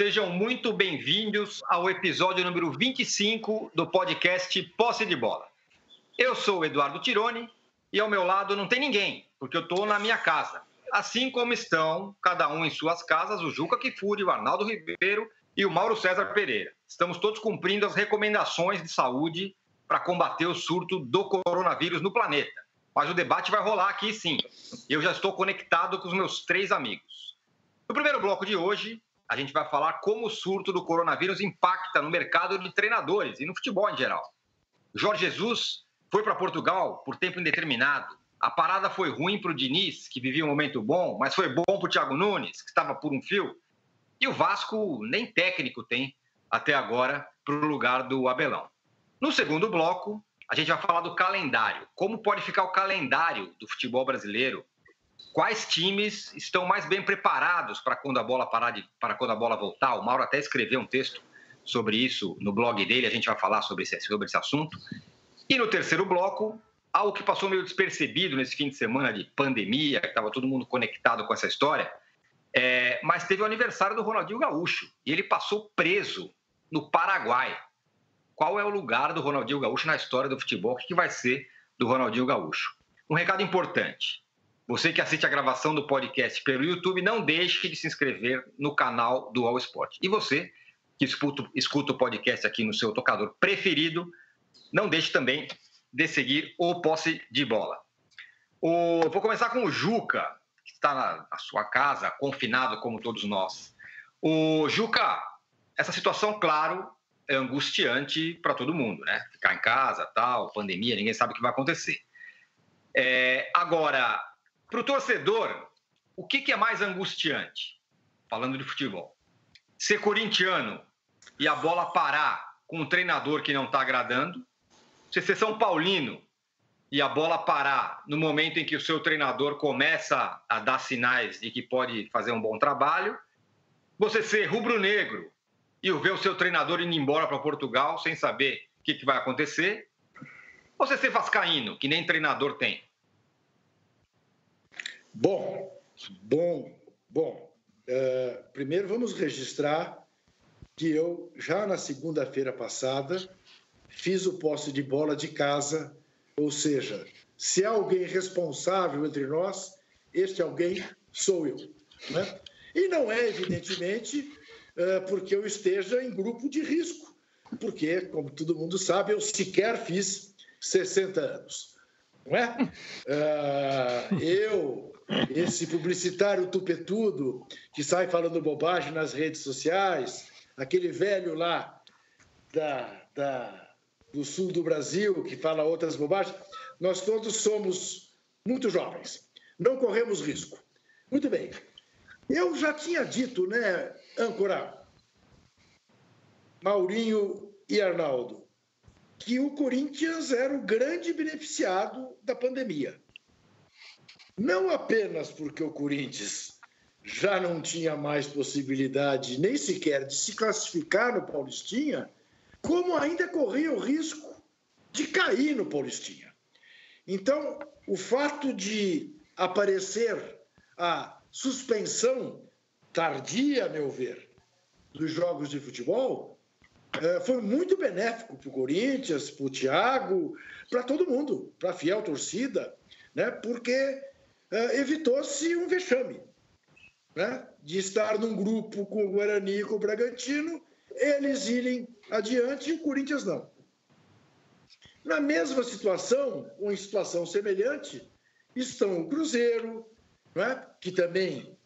Sejam muito bem-vindos ao episódio número 25 do podcast Posse de Bola. Eu sou o Eduardo Tironi e ao meu lado não tem ninguém, porque eu estou na minha casa. Assim como estão, cada um em suas casas, o Juca Kifuri, o Arnaldo Ribeiro e o Mauro César Pereira. Estamos todos cumprindo as recomendações de saúde para combater o surto do coronavírus no planeta. Mas o debate vai rolar aqui sim. Eu já estou conectado com os meus três amigos. No primeiro bloco de hoje, a gente vai falar como o surto do coronavírus impacta no mercado de treinadores e no futebol em geral. Jorge Jesus foi para Portugal por tempo indeterminado. A parada foi ruim para o Diniz, que vivia um momento bom, mas foi bom para o Thiago Nunes, que estava por um fio. E o Vasco nem técnico tem até agora para o lugar do Abelão. No segundo bloco, a gente vai falar do calendário. Como pode ficar o calendário do futebol brasileiro quais times estão mais bem preparados para quando a bola parar de, para quando a bola voltar. O Mauro até escreveu um texto sobre isso no blog dele, a gente vai falar sobre esse, sobre esse assunto. E no terceiro bloco, algo que passou meio despercebido nesse fim de semana de pandemia, que estava todo mundo conectado com essa história, é, mas teve o aniversário do Ronaldinho Gaúcho e ele passou preso no Paraguai. Qual é o lugar do Ronaldinho Gaúcho na história do futebol? O que vai ser do Ronaldinho Gaúcho? Um recado importante. Você que assiste a gravação do podcast pelo YouTube, não deixe de se inscrever no canal do All Sport. E você que escuta, o podcast aqui no seu tocador preferido, não deixe também de seguir o Posse de Bola. O, vou começar com o Juca, que está na, na sua casa, confinado como todos nós. O Juca, essa situação, claro, é angustiante para todo mundo, né? Ficar em casa, tal, pandemia, ninguém sabe o que vai acontecer. É, agora, para o torcedor, o que, que é mais angustiante? Falando de futebol. Ser corintiano e a bola parar com um treinador que não está agradando. Você ser São Paulino e a bola parar no momento em que o seu treinador começa a dar sinais de que pode fazer um bom trabalho. Você ser rubro-negro e ver o seu treinador indo embora para Portugal sem saber o que, que vai acontecer. Você ser vascaíno, que nem treinador tem. Bom, bom, bom. Uh, primeiro vamos registrar que eu, já na segunda-feira passada, fiz o posse de bola de casa, ou seja, se há alguém responsável entre nós, este alguém sou eu. Né? E não é, evidentemente, uh, porque eu esteja em grupo de risco, porque, como todo mundo sabe, eu sequer fiz 60 anos. Não é? Uh, eu esse publicitário tupetudo que sai falando bobagem nas redes sociais, aquele velho lá da, da, do sul do Brasil que fala outras bobagens, nós todos somos muito jovens, não corremos risco. Muito bem. Eu já tinha dito, né, âncora, Maurinho e Arnaldo, que o Corinthians era o grande beneficiado da pandemia não apenas porque o Corinthians já não tinha mais possibilidade nem sequer de se classificar no Paulistinha, como ainda corria o risco de cair no Paulistinha. Então, o fato de aparecer a suspensão tardia, a meu ver, dos jogos de futebol foi muito benéfico para o Corinthians, para o Thiago, para todo mundo, para a fiel torcida, né? porque uh, evitou-se um vexame né? de estar num grupo com o Guarani e com o Bragantino, eles irem adiante e o Corinthians não. Na mesma situação, ou em situação semelhante, estão o Cruzeiro, né? que também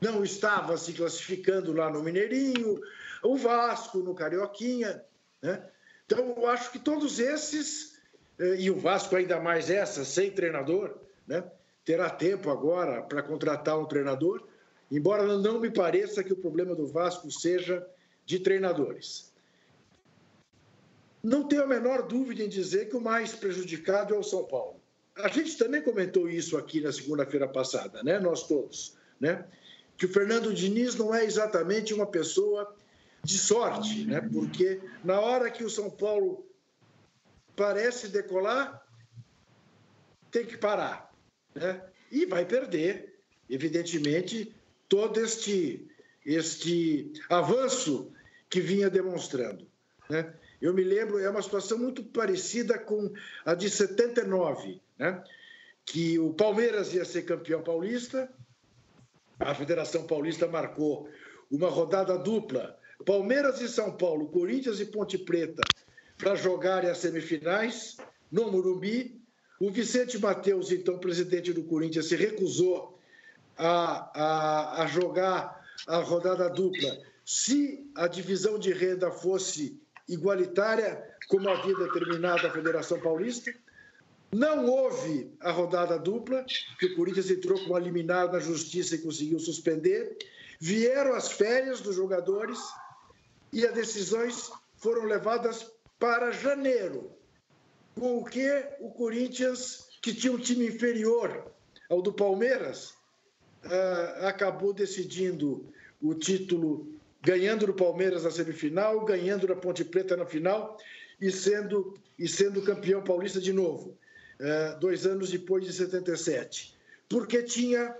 não estava se classificando lá no Mineirinho, o Vasco no Carioquinha. Né? Então, eu acho que todos esses, eh, e o Vasco ainda mais essa, sem treinador, né? terá tempo agora para contratar um treinador, embora não me pareça que o problema do Vasco seja de treinadores. Não tenho a menor dúvida em dizer que o mais prejudicado é o São Paulo. A gente também comentou isso aqui na segunda-feira passada, né? Nós todos, né? Que o Fernando Diniz não é exatamente uma pessoa de sorte, né? Porque na hora que o São Paulo parece decolar, tem que parar né? e vai perder, evidentemente, todo este, este avanço que vinha demonstrando. Né? Eu me lembro, é uma situação muito parecida com a de 79, né? que o Palmeiras ia ser campeão paulista, a Federação Paulista marcou uma rodada dupla, Palmeiras e São Paulo, Corinthians e Ponte Preta, para jogarem as semifinais no Morumbi. O Vicente Mateus, então presidente do Corinthians, se recusou a, a, a jogar a rodada dupla se a divisão de renda fosse igualitária, como havia determinado a Federação Paulista. Não houve a rodada dupla, que o Corinthians entrou com a liminar na justiça e conseguiu suspender. Vieram as férias dos jogadores e as decisões foram levadas para janeiro, com o que o Corinthians, que tinha um time inferior ao do Palmeiras, ah, acabou decidindo o título, ganhando do Palmeiras na semifinal, ganhando da Ponte Preta na final e sendo, e sendo campeão paulista de novo, ah, dois anos depois de 77. Porque tinha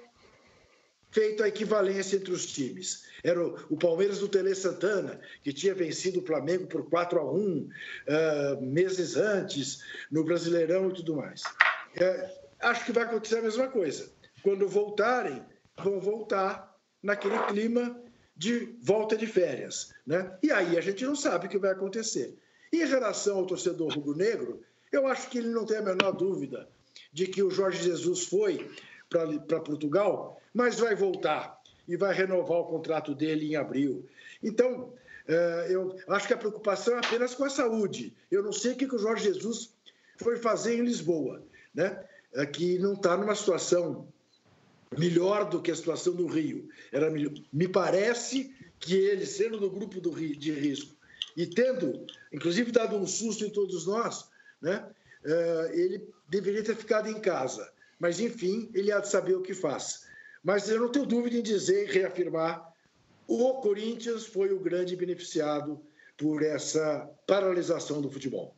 feito a equivalência entre os times. Era o, Palmeiras do Tele Santana, que tinha vencido o Flamengo por 4 a 1 uh, ah, meses antes, no Brasileirão e tudo mais. Uh, acho que vai acontecer a mesma coisa. Quando voltarem, vão voltar naquele clima de volta de férias. Né? E aí a gente não sabe o que vai acontecer. em relação ao torcedor rubro-negro, eu acho que ele não tem a menor dúvida de que o Jorge Jesus foi para Portugal, mas vai voltar e vai renovar o contrato dele em abril. Então, é, eu acho que a preocupação é apenas com a saúde. Eu não sei o que o Jorge Jesus foi fazer em Lisboa, né? É que não está numa situação melhor do que a situação do Rio. Era, me parece que ele, sendo do grupo do Rio, de risco e tendo, inclusive, dado um susto em todos nós, né? É, ele deveria ter ficado em casa. Mas, enfim, ele há de saber o que faz. Mas eu não tenho dúvida em dizer reafirmar: o Corinthians foi o grande beneficiado por essa paralisação do futebol.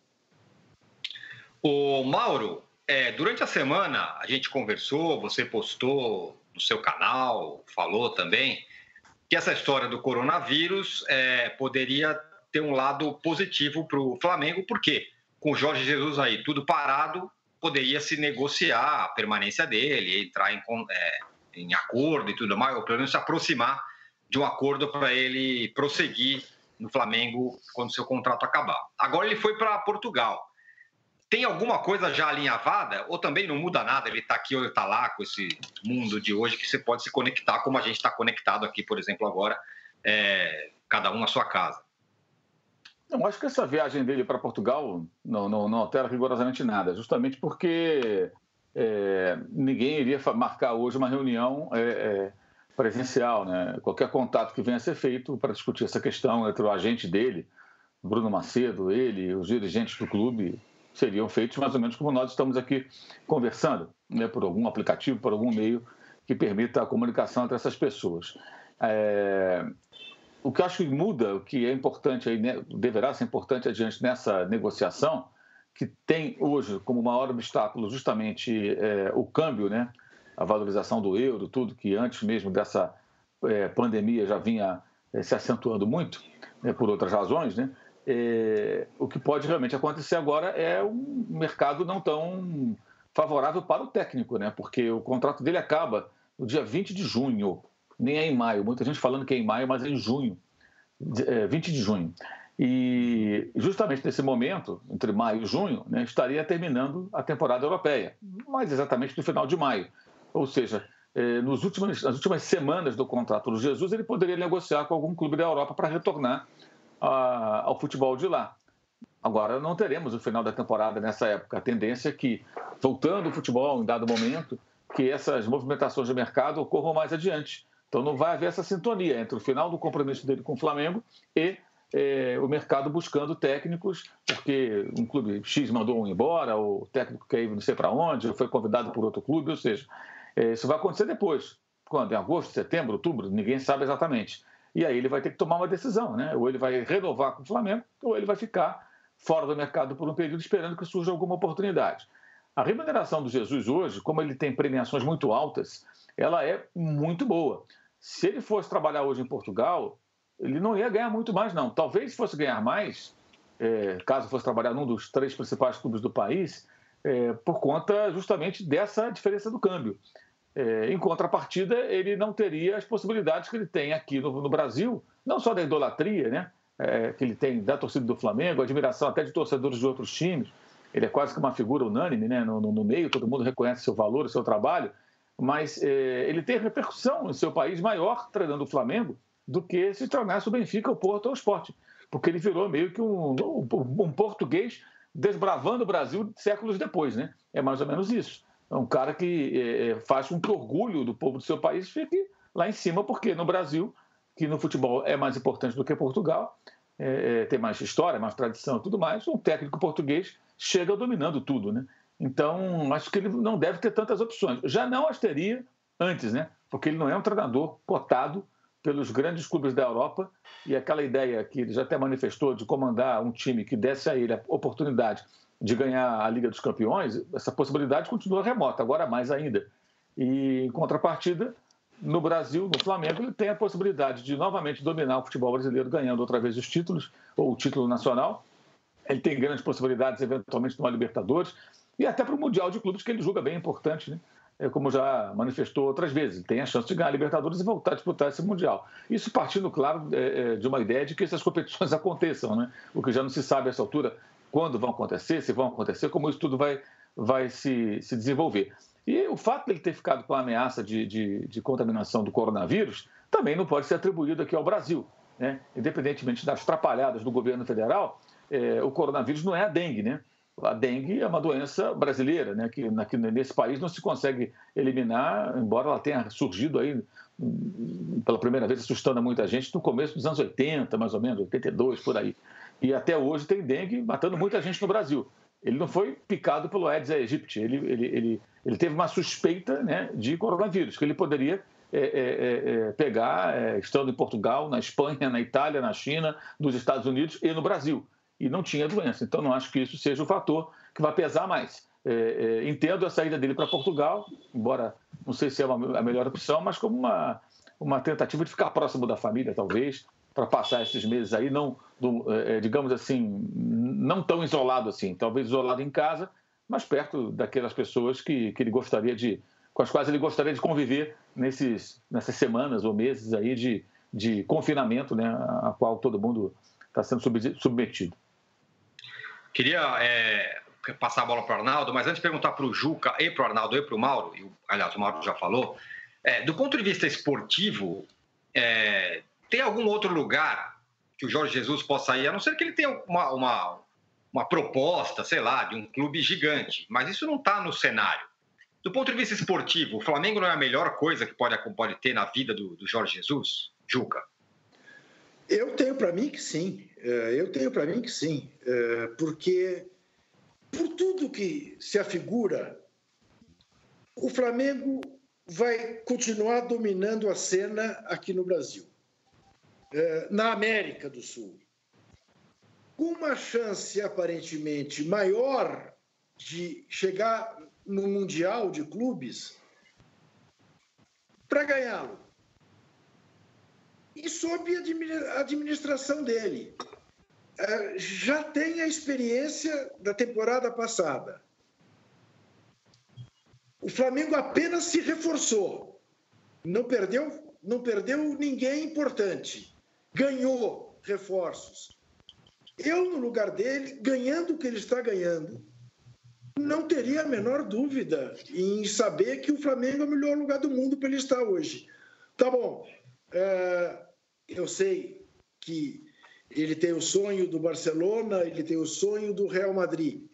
O Mauro, é, durante a semana a gente conversou, você postou no seu canal, falou também que essa história do coronavírus é, poderia ter um lado positivo para o Flamengo, porque com o Jorge Jesus aí tudo parado, poderia se negociar a permanência dele, entrar em, é, em acordo e tudo mais, ou pelo menos se aproximar de um acordo para ele prosseguir no Flamengo quando seu contrato acabar. Agora ele foi para Portugal. Tem alguma coisa já alinhavada? Ou também não muda nada? Ele está aqui ou ele está lá com esse mundo de hoje que você pode se conectar, como a gente está conectado aqui, por exemplo, agora, é, cada um na sua casa. Não, acho que essa viagem dele para Portugal não, não, não, altera rigorosamente nada, justamente porque é, ninguém iria marcar hoje uma reunião é, é, presencial. Né? Qualquer contato que venha a ser feito para discutir essa questão entre o agente dele, Bruno Macedo, ele, os dirigentes do clube, seriam feitos mais ou menos como nós estamos aqui conversando, né? por algum aplicativo, por algum meio que permita a comunicação entre essas pessoas. É, o que eu acho que muda, o que é importante, aí, né, deverá ser importante adiante nessa negociação, que tem hoje como maior obstáculo justamente é, o câmbio, né, a valorização do euro, tudo que antes mesmo dessa é, pandemia já vinha é, se acentuando muito, né, por outras razões, né, o que pode realmente acontecer agora é um mercado não tão favorável para o técnico, né, porque o contrato dele acaba no dia 20 de junho nem é em maio. Muita gente falando que é em maio, mas é em junho, 20 é, de junho. E justamente nesse momento, entre maio e junho, né, estaria terminando a temporada europeia, mais exatamente no final de maio. Ou seja, é, nos últimos, nas últimas semanas do contrato do Jesus, ele poderia negociar com algum clube da Europa para retornar a, ao futebol de lá. Agora, não teremos o final da temporada nessa época. A tendência é que, voltando o futebol em dado momento, que essas movimentações de mercado ocorram mais adiante. Então não vai haver essa sintonia entre o final do compromisso dele com o Flamengo e é, o mercado buscando técnicos, porque um clube X mandou um embora, o técnico quer ir não sei para onde, ou foi convidado por outro clube, ou seja, é, isso vai acontecer depois. Quando? Em agosto, setembro, outubro? Ninguém sabe exatamente. E aí ele vai ter que tomar uma decisão, né? Ou ele vai renovar com o Flamengo, ou ele vai ficar fora do mercado por um período esperando que surja alguma oportunidade. A remuneração do Jesus hoje, como ele tem premiações muito altas, ela é muito boa. Se ele fosse trabalhar hoje em Portugal, ele não ia ganhar muito mais, não. Talvez fosse ganhar mais, é, caso fosse trabalhar num dos três principais clubes do país, é, por conta justamente dessa diferença do câmbio. É, em contrapartida, ele não teria as possibilidades que ele tem aqui no, no Brasil, não só da idolatria, né? É, que ele tem da torcida do Flamengo, admiração até de torcedores de outros times. Ele é quase que uma figura unânime né? no, no, no meio, todo mundo reconhece seu valor, seu trabalho, mas é, ele tem repercussão em seu país maior treinando o Flamengo do que se tornasse o Benfica, o Porto ou o Esporte, porque ele virou meio que um, um, um português desbravando o Brasil séculos depois, né? É mais ou menos isso. É um cara que é, é, faz com que o orgulho do povo do seu país fique lá em cima, porque no Brasil, que no futebol é mais importante do que Portugal, é, é, tem mais história, mais tradição e tudo mais, um técnico português chega dominando tudo, né? Então, acho que ele não deve ter tantas opções. Já não as teria antes, né? Porque ele não é um treinador cotado pelos grandes clubes da Europa e aquela ideia que ele já até manifestou de comandar um time que desse a ele a oportunidade de ganhar a Liga dos Campeões, essa possibilidade continua remota, agora mais ainda. E em contrapartida, no Brasil, no Flamengo, ele tem a possibilidade de novamente dominar o futebol brasileiro, ganhando outra vez os títulos, ou o título nacional. Ele tem grandes possibilidades, eventualmente, de uma Libertadores, e até para o Mundial de Clubes, que ele julga bem importante, né? É, como já manifestou outras vezes, tem a chance de ganhar a Libertadores e voltar a disputar esse Mundial. Isso partindo, claro, é, é, de uma ideia de que essas competições aconteçam, né? o que já não se sabe a essa altura quando vão acontecer, se vão acontecer, como isso tudo vai, vai se, se desenvolver. E o fato de ele ter ficado com a ameaça de, de, de contaminação do coronavírus também não pode ser atribuído aqui ao Brasil. Né? Independentemente das trapalhadas do governo federal, é, o coronavírus não é a dengue, né? A dengue é uma doença brasileira, né, que aqui nesse país não se consegue eliminar, embora ela tenha surgido aí hum, pela primeira vez assustando muita gente no começo dos anos 80, mais ou menos, 82, por aí. E até hoje tem dengue matando muita gente no Brasil. Ele não foi picado pelo Aedes aegypti, ele, ele, ele, ele teve uma suspeita né, de coronavírus, que ele poderia é, é, é, é pegar é, estando em Portugal, na Espanha, na Itália, na China, nos Estados Unidos e no Brasil e não tinha doença. Então, não acho que isso seja o fator que vai pesar mais. É, é, entendo a saída dele para Portugal, embora não sei se é uma, a melhor opção, mas como uma, uma tentativa de ficar próximo da família, talvez, para passar esses meses aí, não, do, é, é, digamos assim, não tão isolado assim, talvez isolado em casa, mas perto daquelas pessoas que, que ele gostaria de, com as quais ele gostaria de conviver nesses, nessas semanas ou meses aí de, de confinamento, né, a qual todo mundo está sendo submetido. Queria é, passar a bola para o Arnaldo, mas antes de perguntar para o Juca e para o Arnaldo e para o Mauro, e, aliás, o Mauro já falou, é, do ponto de vista esportivo, é, tem algum outro lugar que o Jorge Jesus possa ir, a não ser que ele tenha uma, uma, uma proposta, sei lá, de um clube gigante, mas isso não está no cenário. Do ponto de vista esportivo, o Flamengo não é a melhor coisa que pode, pode ter na vida do, do Jorge Jesus? Juca? Eu tenho para mim que sim. É, eu tenho para mim que sim, é, porque por tudo que se afigura, o Flamengo vai continuar dominando a cena aqui no Brasil, é, na América do Sul. Com uma chance aparentemente maior de chegar no Mundial de Clubes para ganhá-lo e sob a administração dele. É, já tem a experiência da temporada passada. O Flamengo apenas se reforçou, não perdeu, não perdeu ninguém importante, ganhou reforços. Eu, no lugar dele, ganhando o que ele está ganhando, não teria a menor dúvida em saber que o Flamengo é o melhor lugar do mundo para ele estar hoje. Tá bom, é, eu sei que ele tem o sonho do Barcelona, ele tem o sonho do Real Madrid.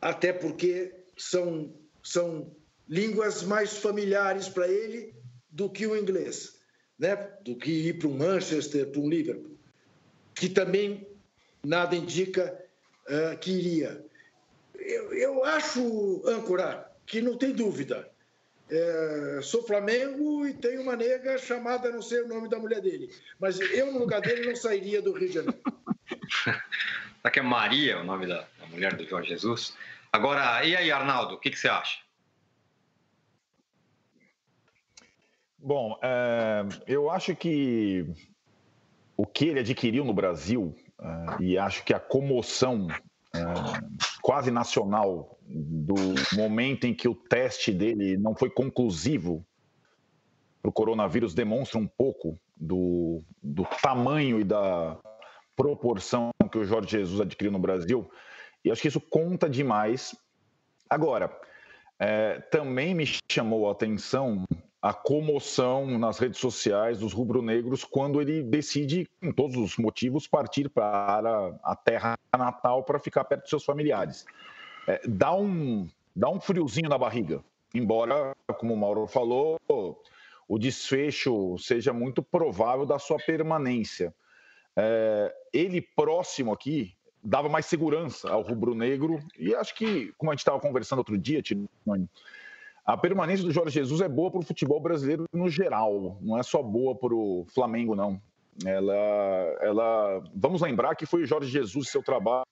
Até porque são, são línguas mais familiares para ele do que o inglês, né? do que ir para um Manchester, para um Liverpool, que também nada indica uh, que iria. Eu, eu acho, âncora, que não tem dúvida é, sou Flamengo e tenho uma nega chamada, não sei o nome da mulher dele. Mas eu, no lugar dele, não sairia do Rio de Janeiro. Será que é Maria o nome da, da, mulher do Jorge Jesus? Agora, e aí, Arnaldo, o que, que você acha? Bom, é, eu acho que o que ele adquiriu no Brasil, é, e acho que a comoção é, quase nacional do momento em que o teste dele não foi conclusivo para o coronavírus demonstra um pouco do, do tamanho e da proporção que o Jorge Jesus adquiriu no Brasil. E acho que isso conta demais. Agora, é, também me chamou a atenção a comoção nas redes sociais dos rubro-negros quando ele decide, com todos os motivos, partir para a terra natal para ficar perto de seus familiares. É, dá, um, dá um friozinho na barriga, embora, como o Mauro falou, o desfecho seja muito provável da sua permanência. É, ele próximo aqui dava mais segurança ao rubro-negro e acho que, como a gente estava conversando outro dia, Tironi, a permanência do Jorge Jesus é boa para o futebol brasileiro no geral, não é só boa para o Flamengo, não. Ela, ela, vamos lembrar que foi o Jorge Jesus seu trabalho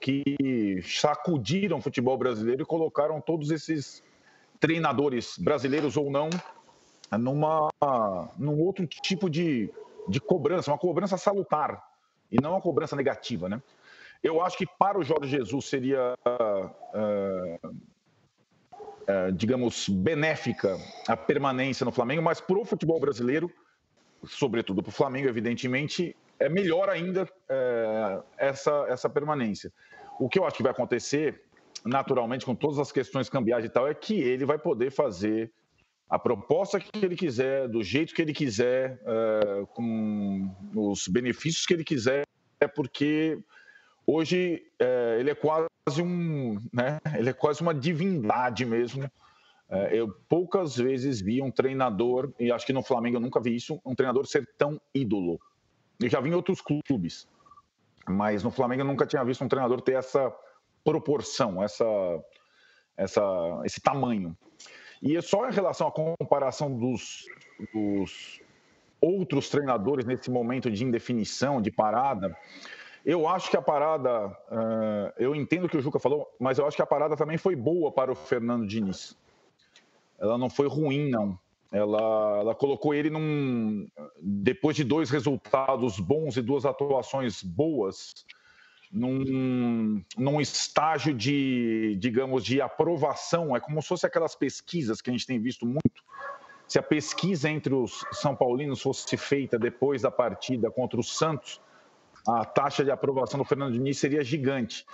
que sacudiram o futebol brasileiro e colocaram todos esses treinadores brasileiros ou não numa num outro tipo de, de cobrança, uma cobrança salutar e não uma cobrança negativa, né? Eu acho que para o Jorge Jesus seria uh, digamos, benéfica a permanência no Flamengo, mas para o futebol brasileiro, sobretudo para o Flamengo, evidentemente, é melhor ainda é, essa, essa permanência. O que eu acho que vai acontecer, naturalmente, com todas as questões cambiais e tal, é que ele vai poder fazer a proposta que ele quiser, do jeito que ele quiser, é, com os benefícios que ele quiser, é porque hoje é, ele é quase um, né? Ele é quase uma divindade mesmo. É, eu poucas vezes vi um treinador, e acho que no Flamengo eu nunca vi isso, um treinador ser tão ídolo. Eu já vi em outros clubes, mas no Flamengo eu nunca tinha visto um treinador ter essa proporção, essa, essa, esse tamanho. E é só em relação à comparação dos, dos outros treinadores nesse momento de indefinição, de parada, eu acho que a parada, uh, eu entendo o que o Juca falou, mas eu acho que a parada também foi boa para o Fernando Diniz. Ela não foi ruim, não. Ela, ela colocou ele num. Depois de dois resultados bons e duas atuações boas, num, num estágio de, digamos, de aprovação. É como se fosse aquelas pesquisas que a gente tem visto muito. Se a pesquisa entre os São Paulinos fosse feita depois da partida contra o Santos, a taxa de aprovação do Fernando Diniz seria gigante.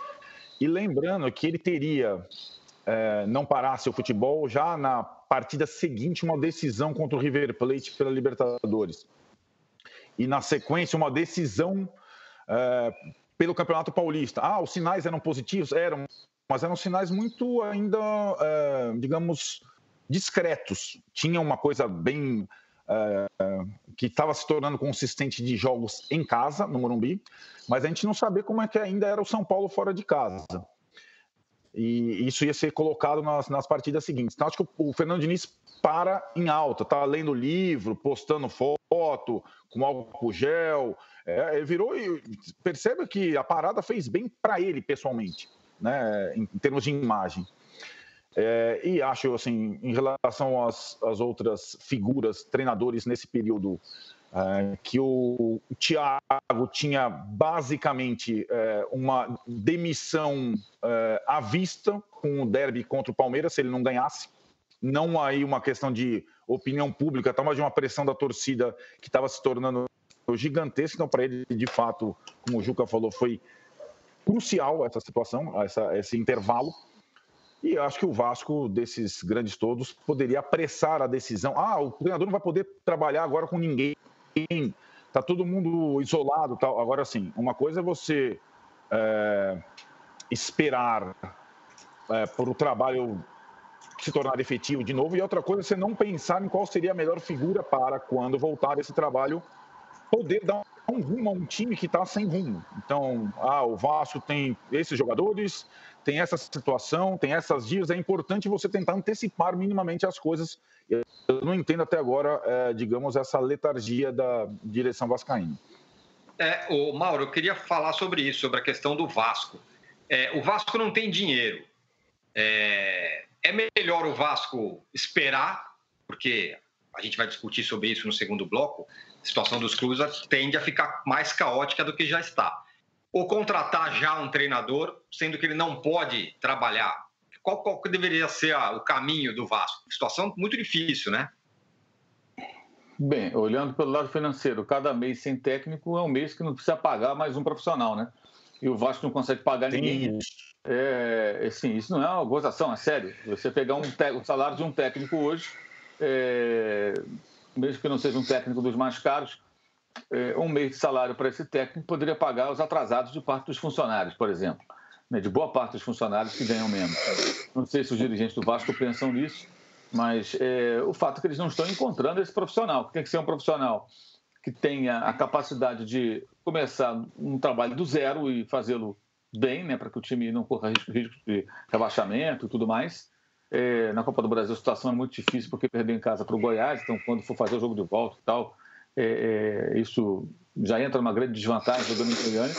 E lembrando que ele teria, é, não parasse o futebol, já na partida seguinte, uma decisão contra o River Plate pela Libertadores. E na sequência, uma decisão é, pelo Campeonato Paulista. Ah, os sinais eram positivos? Eram, mas eram sinais muito ainda, é, digamos, discretos. Tinha uma coisa bem que estava se tornando consistente de jogos em casa, no Morumbi, mas a gente não sabia como é que ainda era o São Paulo fora de casa. E isso ia ser colocado nas, nas partidas seguintes. Então, acho que o, o Fernando Diniz para em alta, tá lendo livro, postando foto, com álcool gel. É, ele virou e percebe que a parada fez bem para ele pessoalmente, né, em, em termos de imagem. É, e acho, assim, em relação às, às outras figuras, treinadores nesse período, é, que o, Thiago tinha basicamente é, uma demissão é, à vista com o derby contra o Palmeiras, se ele não ganhasse. Não aí uma questão de opinião pública, tá, mas de uma pressão da torcida que estava se tornando gigantesca. Então, para ele, de fato, como o Juca falou, foi crucial essa situação, essa, esse intervalo. E acho que o Vasco, desses grandes todos, poderia apressar a decisão. Ah, o treinador não vai poder trabalhar agora com ninguém. Está todo mundo isolado. Tal. Agora, sim, uma coisa é você é, esperar é, por o trabalho se tornar efetivo de novo, e outra coisa é você não pensar em qual seria a melhor figura para, quando voltar esse trabalho, poder dar um rumo a um time que está sem rumo. Então, ah, o Vasco tem esses jogadores, tem essa situação, tem essas dias, é importante você tentar antecipar minimamente as coisas. Eu não entendo até agora, é, digamos, essa letargia da direção vascaína. É, o Mauro, eu queria falar sobre isso, sobre a questão do Vasco. É, o Vasco não tem dinheiro. É, é melhor o Vasco esperar, porque a gente vai discutir sobre isso no segundo bloco, a situação dos clubes tende a ficar mais caótica do que já está. Ou contratar já um treinador, sendo que ele não pode trabalhar. Qual, qual deveria ser a, o caminho do Vasco? Situação muito difícil, né? Bem, olhando pelo lado financeiro, cada mês sem técnico é um mês que não precisa pagar mais um profissional, né? E o Vasco não consegue pagar Sim. ninguém. É, assim, isso não é uma gozação, é sério. Você pegar um o salário de um técnico hoje, é, mesmo que não seja um técnico dos mais caros, é, um mês de salário para esse técnico poderia pagar os atrasados de parte dos funcionários, por exemplo. Né, de boa parte dos funcionários que ganham menos. Não sei se os dirigentes do Vasco pensam nisso, mas é, o fato é que eles não estão encontrando esse profissional, que tem que ser um profissional que tenha a capacidade de começar um trabalho do zero e fazê-lo bem, né, para que o time não corra risco, risco de rebaixamento e tudo mais. É, na Copa do Brasil a situação é muito difícil porque perdeu em casa para o Goiás, então quando for fazer o jogo de volta e tal, é, é, isso já entra numa grande desvantagem do Domingos Goiânia.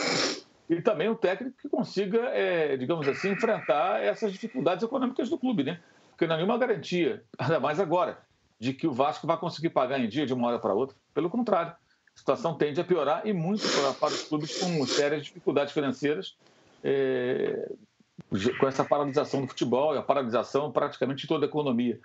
E também um técnico que consiga, é, digamos assim, enfrentar essas dificuldades econômicas do clube, né? porque não há nenhuma garantia, ainda mais agora, de que o Vasco vai conseguir pagar em dia de uma hora para outra. Pelo contrário, a situação tende a piorar e muito para, para os clubes com sérias dificuldades financeiras, é, com essa paralisação do futebol e a paralisação praticamente de toda a economia.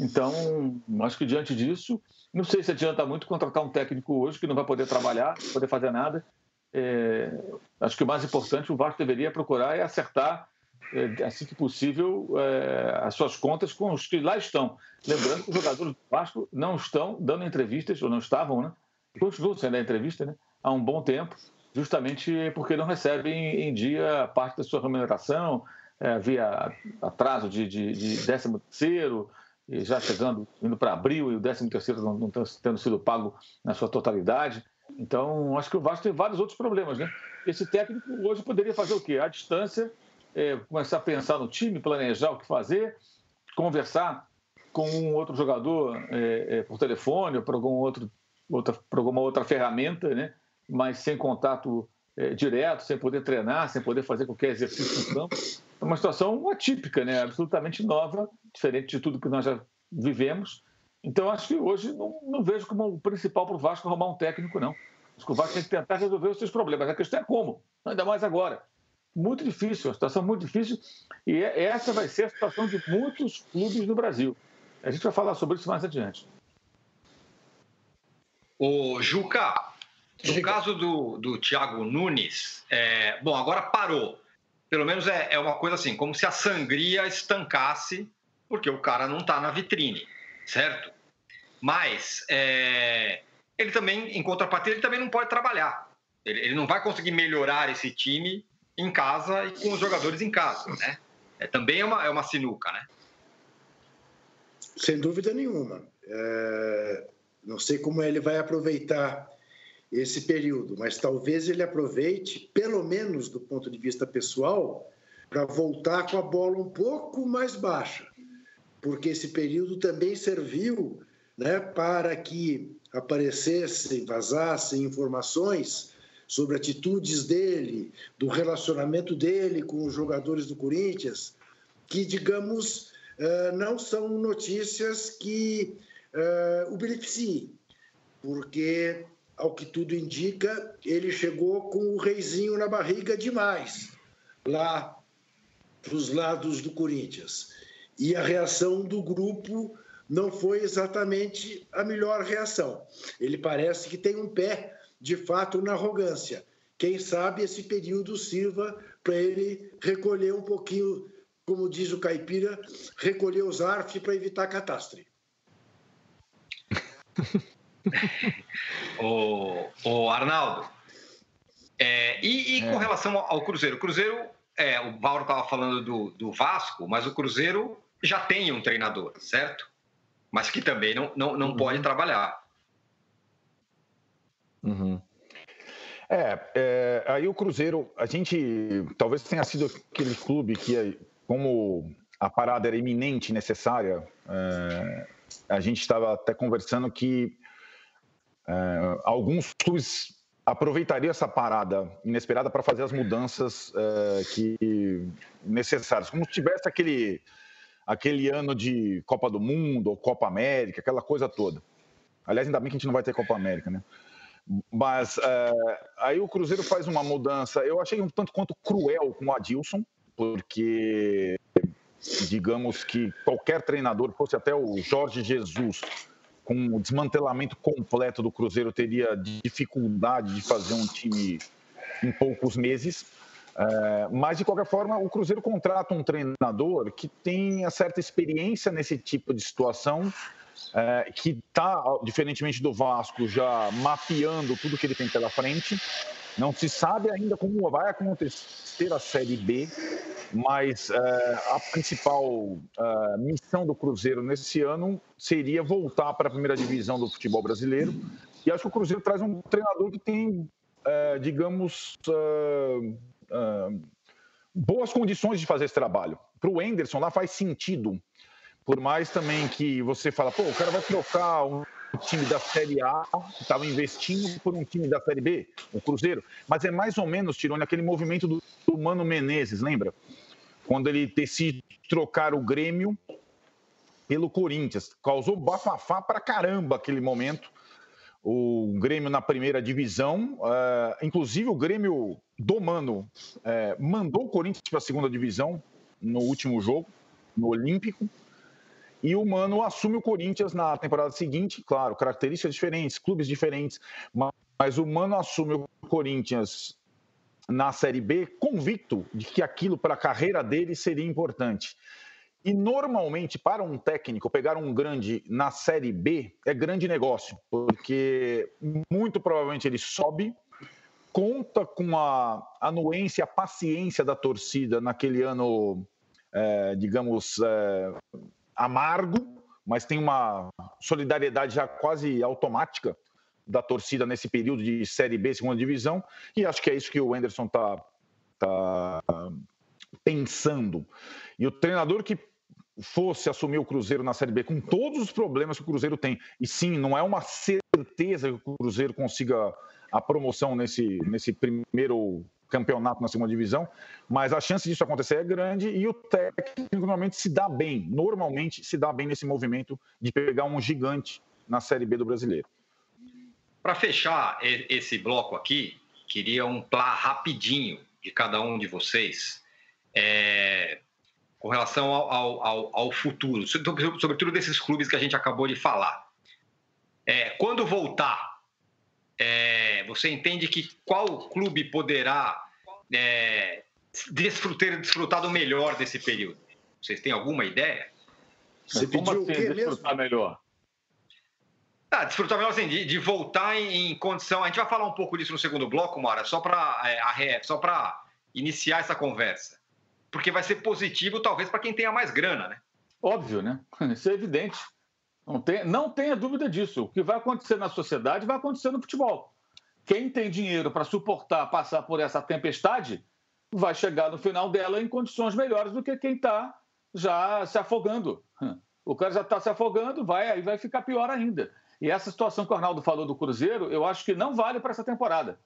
Então, acho que diante disso, não sei se adianta muito contratar um técnico hoje que não vai poder trabalhar, poder fazer nada. É, acho que o mais importante o Vasco deveria procurar é acertar é, assim que possível, é, as suas contas com os que lá estão. Lembrando que os jogadores do Vasco não estão dando entrevistas, ou não estavam, né? Continuam sendo a entrevista, né? Há um bom tempo, justamente porque não recebem em dia parte da sua remuneração, é, havia atraso de, de, de 13 terceiro, já chegando, indo para abril, e o 13 terceiro não, não tendo sido pago na sua totalidade. Então, acho que o Vasco tem vários outros problemas, né? Esse técnico hoje poderia fazer o quê? À distância, é, começar a pensar no time, planejar o que fazer, conversar com um outro jogador é, é, por telefone ou por, algum outro, outra, por alguma outra ferramenta, né? Mas sem contato é, direto, sem poder treinar, sem poder fazer qualquer exercício no campo. É uma situação atípica, né? absolutamente nova, diferente de tudo que nós já vivemos. Então, acho que hoje não, não vejo como o principal para o Vasco arrumar um técnico, não. Acho que o Vasco tem que tentar resolver os seus problemas. A questão é como, ainda mais agora muito difícil, uma situação muito difícil, e é, essa vai ser a situação de muitos clubes no Brasil. A gente vai falar sobre isso mais adiante. O Juca, no caso do, do Thiago Nunes, é, bom, agora parou. Pelo menos é, é uma coisa assim, como se a sangria estancasse, porque o cara não está na vitrine, certo? Mas é, ele também, em contrapartida, ele também não pode trabalhar. Ele, ele não vai conseguir melhorar esse time em casa e com os jogadores em casa, né? É, também é uma, é uma sinuca, né? Sem dúvida nenhuma. É... Não sei como ele vai aproveitar esse período, mas talvez ele aproveite, pelo menos do ponto de vista pessoal, para voltar com a bola um pouco mais baixa, porque esse período também serviu né, para que aparecessem, vazassem informações sobre atitudes dele, do relacionamento dele com os jogadores do Corinthians, que, digamos, eh, não são notícias que eh, o beneficiem, porque, ao que tudo indica, ele chegou com o reizinho na barriga demais lá para os lados do Corinthians. E a reação do grupo não foi exatamente a melhor reação. Ele parece que tem um pé de fato na arrogância. Quem sabe esse período sirva para ele recolher um pouquinho, como diz o caipira, recolher os arfes para evitar catástrofe. o, o Arnaldo, é, e, e é. com relação ao Cruzeiro? O Cruzeiro, é, o Mauro estava falando do, do Vasco, mas o Cruzeiro já tem um treinador, certo? Mas que também não, não, não uhum. pode trabalhar. Uhum. É, é, aí o Cruzeiro, a gente talvez tenha sido aquele clube que, como a parada era iminente necessária, é, a gente estava até conversando que é, alguns clubes aproveitariam essa parada inesperada para fazer as mudanças é, que necessárias, como se tivesse aquele aquele ano de Copa do Mundo ou Copa América, aquela coisa toda. Aliás, ainda bem que a gente não vai ter Copa América, né? Mas é, aí o Cruzeiro faz uma mudança. Eu achei um tanto quanto cruel com o Adilson, porque digamos que qualquer treinador, fosse até o Jorge Jesus, com o desmantelamento completo do Cruzeiro, teria dificuldade de fazer um time em poucos meses. É, mas, de qualquer forma, o Cruzeiro contrata um treinador que tenha certa experiência nesse tipo de situação, é, que está, diferentemente do Vasco, já mapeando tudo que ele tem pela frente. Não se sabe ainda como vai acontecer a Série B, mas é, a principal é, missão do Cruzeiro nesse ano seria voltar para a primeira divisão do futebol brasileiro. E acho que o Cruzeiro traz um treinador que tem, é, digamos, boas condições de fazer esse trabalho. Para o Enderson lá faz sentido, por mais também que você fala, pô, o cara vai trocar um time da Série A estava investindo por um time da Série B, o Cruzeiro. Mas é mais ou menos, Tirone, aquele movimento do, do Mano Menezes, lembra? Quando ele decide trocar o Grêmio pelo Corinthians. Causou bafafá pra caramba aquele momento. O Grêmio na primeira divisão. Uh, inclusive, o Grêmio do Mano uh, mandou o Corinthians para a segunda divisão no último jogo, no Olímpico. E o Mano assume o Corinthians na temporada seguinte, claro, características diferentes, clubes diferentes, mas o Mano assume o Corinthians na Série B convicto de que aquilo para a carreira dele seria importante. E normalmente, para um técnico, pegar um grande na Série B é grande negócio, porque muito provavelmente ele sobe, conta com a anuência, a paciência da torcida naquele ano, é, digamos, é, amargo, mas tem uma solidariedade já quase automática da torcida nesse período de Série B, segunda divisão, e acho que é isso que o Anderson está tá pensando. E o treinador que fosse assumir o Cruzeiro na Série B com todos os problemas que o Cruzeiro tem, e sim, não é uma certeza que o Cruzeiro consiga a promoção nesse, nesse primeiro campeonato na segunda divisão, mas a chance disso acontecer é grande e o técnico normalmente se dá bem, normalmente se dá bem nesse movimento de pegar um gigante na Série B do brasileiro. Para fechar esse bloco aqui, queria um plá rapidinho de cada um de vocês é, com relação ao, ao, ao, futuro, sobretudo desses clubes que a gente acabou de falar. É, quando voltar é, você entende que qual clube poderá é, desfrutar, desfrutar do melhor desse período? Vocês têm alguma ideia? Você Como pediu assim, o quê desfrutar mesmo? melhor? Ah, desfrutar melhor assim, de, de voltar em, em, condição. A gente vai falar um pouco disso no segundo bloco, Mara, só para é, só para iniciar essa conversa. Porque vai ser positivo, talvez, para quem tenha mais grana, né? Óbvio, né? Isso é evidente. Não, tem, não tenha dúvida disso. O que vai acontecer na sociedade vai acontecer no futebol. Quem tem dinheiro para suportar passar por essa tempestade vai chegar no final dela em condições melhores do que quem está já se afogando. O cara já está se afogando, vai aí vai ficar pior ainda. E essa situação que o Arnaldo falou do Cruzeiro, eu acho que não vale para essa temporada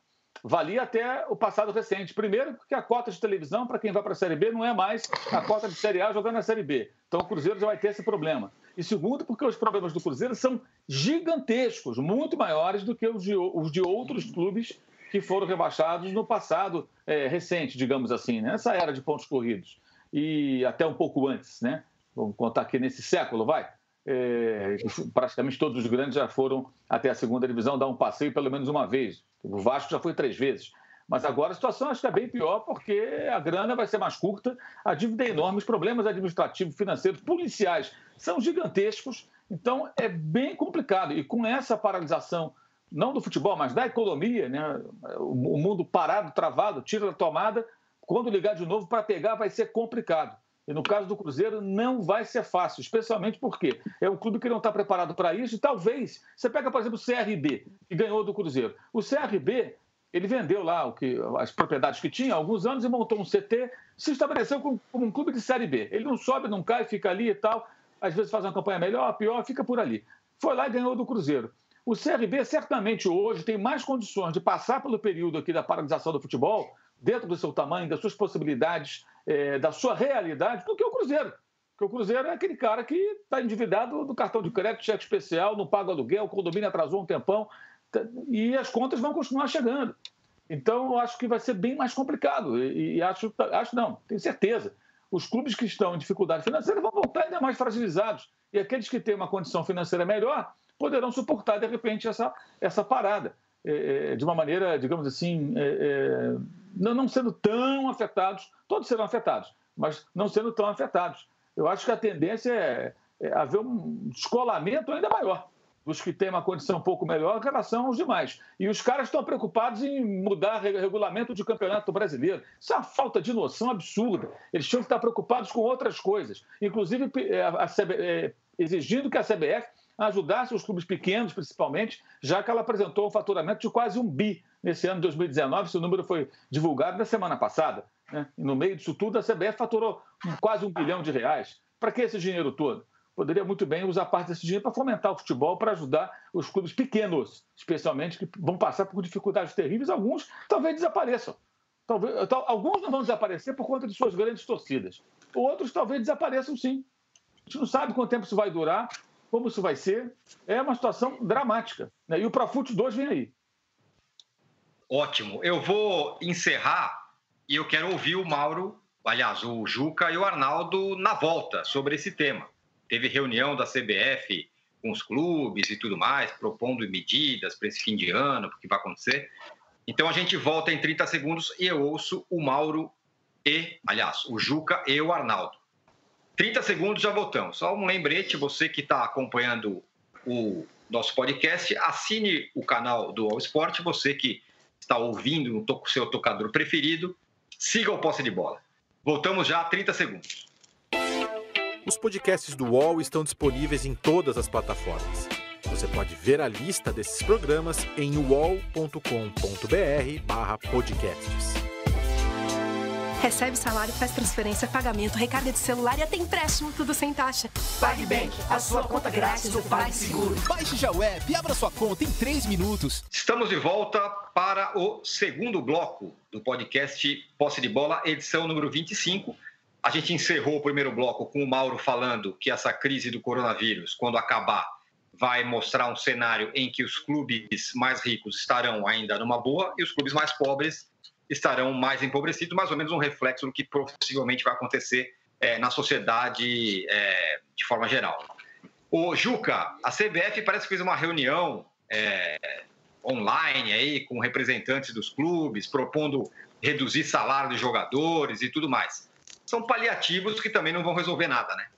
valia até o passado recente. Primeiro, porque a cota de televisão, para quem vai para a Série B, não é mais a cota de Série A jogando na Série B. Então o Cruzeiro já vai ter esse problema. E segundo, porque os problemas do Cruzeiro são gigantescos, muito maiores do que os de, os de outros clubes que foram rebaixados no passado é, recente, digamos assim, né? nessa era de pontos corridos. E até um pouco antes, né? Vamos contar aqui nesse século, vai. É, praticamente todos os grandes já foram até a segunda divisão dar um passeio pelo menos uma vez. O Vasco já foi três vezes. Mas agora a situação acho que é bem pior porque a grana vai ser mais curta, a dívida é enorme, os problemas administrativos, financeiros, policiais são gigantescos. Então é bem complicado. E com essa paralisação, não do futebol, mas da economia, né? o mundo parado, travado, tira da tomada, quando ligar de novo para pegar vai ser complicado. E no caso do Cruzeiro, não vai ser fácil, especialmente porque é um clube que não está preparado para isso. E talvez, você pega, por exemplo, o CRB, que ganhou do Cruzeiro. O CRB, ele vendeu lá o que, as propriedades que tinha há alguns anos e montou um CT, se estabeleceu como, como um clube de Série B. Ele não sobe, não cai, fica ali e tal. Às vezes faz uma campanha melhor, pior, fica por ali. Foi lá e ganhou do Cruzeiro. O CRB certamente hoje tem mais condições de passar pelo período aqui da paralisação do futebol, dentro do seu tamanho, das suas possibilidades, é, da sua realidade do que o Cruzeiro. Porque o Cruzeiro é aquele cara que está endividado do cartão de crédito, cheque especial, não paga aluguel, o condomínio atrasou um tempão e as contas vão continuar chegando. Então, eu acho que vai ser bem mais complicado. E, e acho, acho não, tenho certeza. Os clubes que estão em dificuldade financeira vão voltar ainda mais fragilizados. E aqueles que têm uma condição financeira melhor poderão suportar, de repente, essa, essa parada. É, é de uma maneira, digamos assim, é, é, não, não sendo tão afetados, todos serão afetados, mas não sendo tão afetados. Eu acho que a tendência é, é haver um descolamento ainda maior dos que têm uma condição um pouco melhor em relação aos demais. E os caras estão preocupados em mudar regulamento de campeonato brasileiro. Isso é uma falta de noção absurda. Eles tinham que estar preocupados com outras coisas, inclusive é, a, é, exigindo que a CBF ajudasse os clubes pequenos, principalmente, já que ela apresentou um faturamento de quase um bi nesse ano de 2019. Esse número foi divulgado na semana passada. Né? No meio disso tudo, a CBF faturou quase um bilhão de reais. Para que esse dinheiro todo? Poderia muito bem usar parte desse dinheiro para fomentar o futebol, para ajudar os clubes pequenos, especialmente, que vão passar por dificuldades terríveis. Alguns talvez desapareçam. Talvez, alguns não vão desaparecer por conta de suas grandes torcidas. Outros talvez desapareçam sim. A gente não sabe quanto tempo isso vai durar, como isso vai ser. É uma situação dramática. Né? E o Profut 2 vem aí. Ótimo. Eu vou encerrar e eu quero ouvir o Mauro, aliás, o Juca e o Arnaldo na volta sobre esse tema. Teve reunião da CBF com os clubes e tudo mais, propondo medidas para esse fim de ano, o que vai acontecer. Então a gente volta em 30 segundos e eu ouço o Mauro e, aliás, o Juca e o Arnaldo. 30 segundos já voltamos. Só um lembrete, você que está acompanhando o nosso podcast, assine o canal do All Sport. Você que está ouvindo no seu tocador preferido, siga o posse de bola. Voltamos já a 30 segundos. Os podcasts do UOL estão disponíveis em todas as plataformas. Você pode ver a lista desses programas em uol.com.br/podcasts. Recebe salário, faz transferência, pagamento, recarga de celular e até empréstimo, tudo sem taxa. PagBank, a sua conta grátis do PagSeguro. Baixe já o app e abra sua conta em 3 minutos. Estamos de volta para o segundo bloco do podcast Posse de Bola, edição número 25. A gente encerrou o primeiro bloco com o Mauro falando que essa crise do coronavírus, quando acabar, vai mostrar um cenário em que os clubes mais ricos estarão ainda numa boa e os clubes mais pobres estarão mais empobrecidos, mais ou menos um reflexo do que possivelmente vai acontecer é, na sociedade é, de forma geral. O Juca, a CBF parece que fez uma reunião é, online aí com representantes dos clubes, propondo reduzir salário dos jogadores e tudo mais. São paliativos que também não vão resolver nada, né?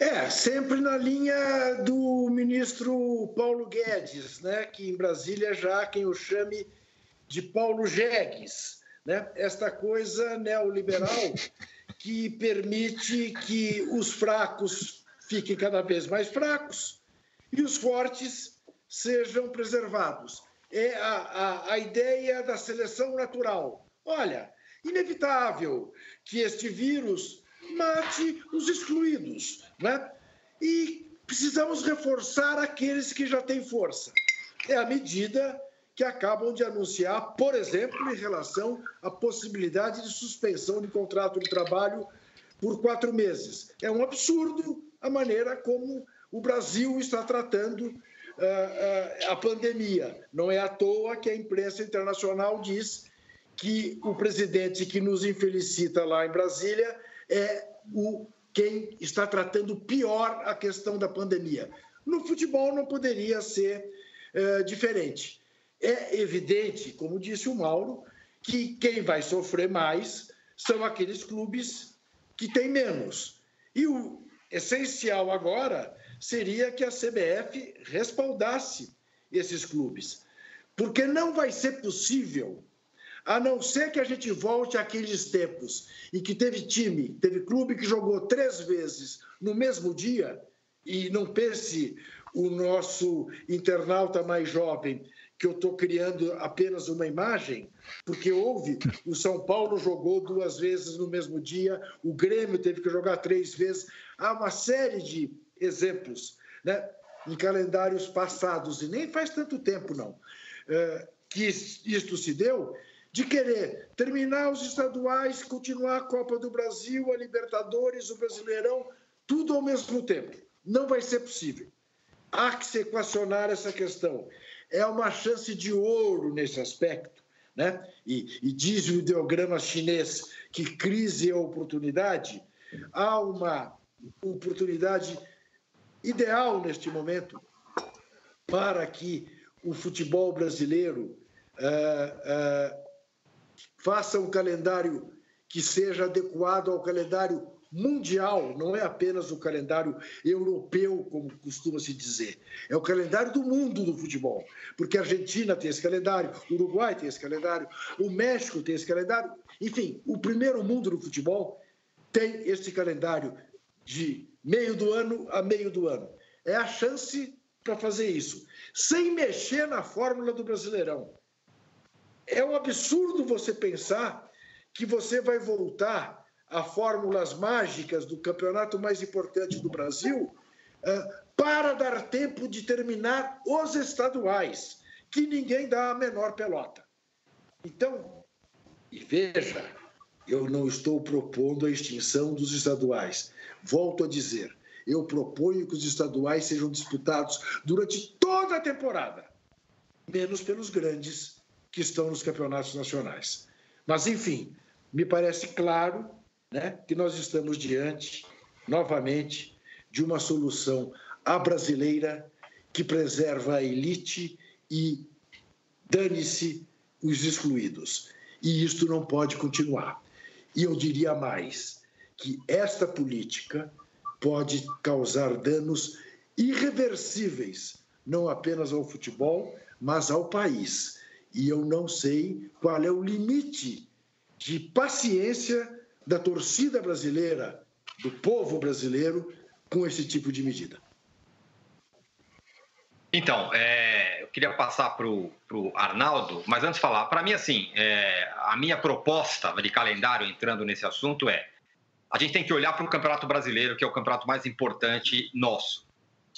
É, sempre na linha do ministro Paulo Guedes, né, que em Brasília já quem o chame de Paulo Jegues, né? esta coisa neoliberal que permite que os fracos fiquem cada vez mais fracos e os fortes sejam preservados. É a, a, a ideia da seleção natural. Olha, inevitável que este vírus mate os excluídos, né? E precisamos reforçar aqueles que já têm força. É a medida que acabam de anunciar, por exemplo, em relação à possibilidade de suspensão de contrato de trabalho por quatro meses. É um absurdo a maneira como o Brasil está tratando uh, uh, a pandemia. Não é à toa que a imprensa internacional diz que o presidente que nos infelicita lá em Brasília é o quem está tratando pior a questão da pandemia. No futebol não poderia ser uh, diferente. É evidente, como disse o Mauro, que quem vai sofrer mais são aqueles clubes que têm menos. E o essencial agora seria que a CBF respaldasse esses clubes, porque não vai ser possível, a não ser que a gente volte àqueles tempos em que teve time, teve clube que jogou três vezes no mesmo dia, e não pense o nosso internauta mais jovem que eu estou criando apenas uma imagem, porque houve, o São Paulo jogou duas vezes no mesmo dia, o Grêmio teve que jogar três vezes. Há uma série de exemplos né, em calendários passados, e nem faz tanto tempo, não, é, que isto se deu, de querer terminar os estaduais, continuar a Copa do Brasil, a Libertadores, o Brasileirão, tudo ao mesmo tempo. Não vai ser possível. Há que se equacionar essa questão. É uma chance de ouro nesse aspecto. Né? E, e diz o ideograma chinês que crise é oportunidade. Há uma oportunidade ideal neste momento para que o futebol brasileiro uh, uh, faça um calendário que seja adequado ao calendário mundial, não é apenas o calendário europeu, como costuma se dizer. É o calendário do mundo do futebol. Porque a Argentina tem esse calendário, o Uruguai tem esse calendário, o México tem esse calendário. Enfim, o primeiro mundo do futebol tem esse calendário de meio do ano a meio do ano. É a chance para fazer isso, sem mexer na fórmula do Brasileirão. É um absurdo você pensar que você vai voltar a fórmulas mágicas do campeonato mais importante do Brasil eh, para dar tempo de terminar os estaduais, que ninguém dá a menor pelota. Então, e veja, eu não estou propondo a extinção dos estaduais. Volto a dizer, eu proponho que os estaduais sejam disputados durante toda a temporada, menos pelos grandes que estão nos campeonatos nacionais. Mas, enfim, me parece claro né, que nós estamos diante, novamente, de uma solução à brasileira que preserva a elite e dane-se os excluídos. E isto não pode continuar. E eu diria mais, que esta política pode causar danos irreversíveis, não apenas ao futebol, mas ao país. E eu não sei qual é o limite de paciência da torcida brasileira, do povo brasileiro, com esse tipo de medida. Então, é, eu queria passar para o Arnaldo, mas antes de falar, para mim, assim, é, a minha proposta de calendário entrando nesse assunto é a gente tem que olhar para o Campeonato Brasileiro, que é o campeonato mais importante nosso.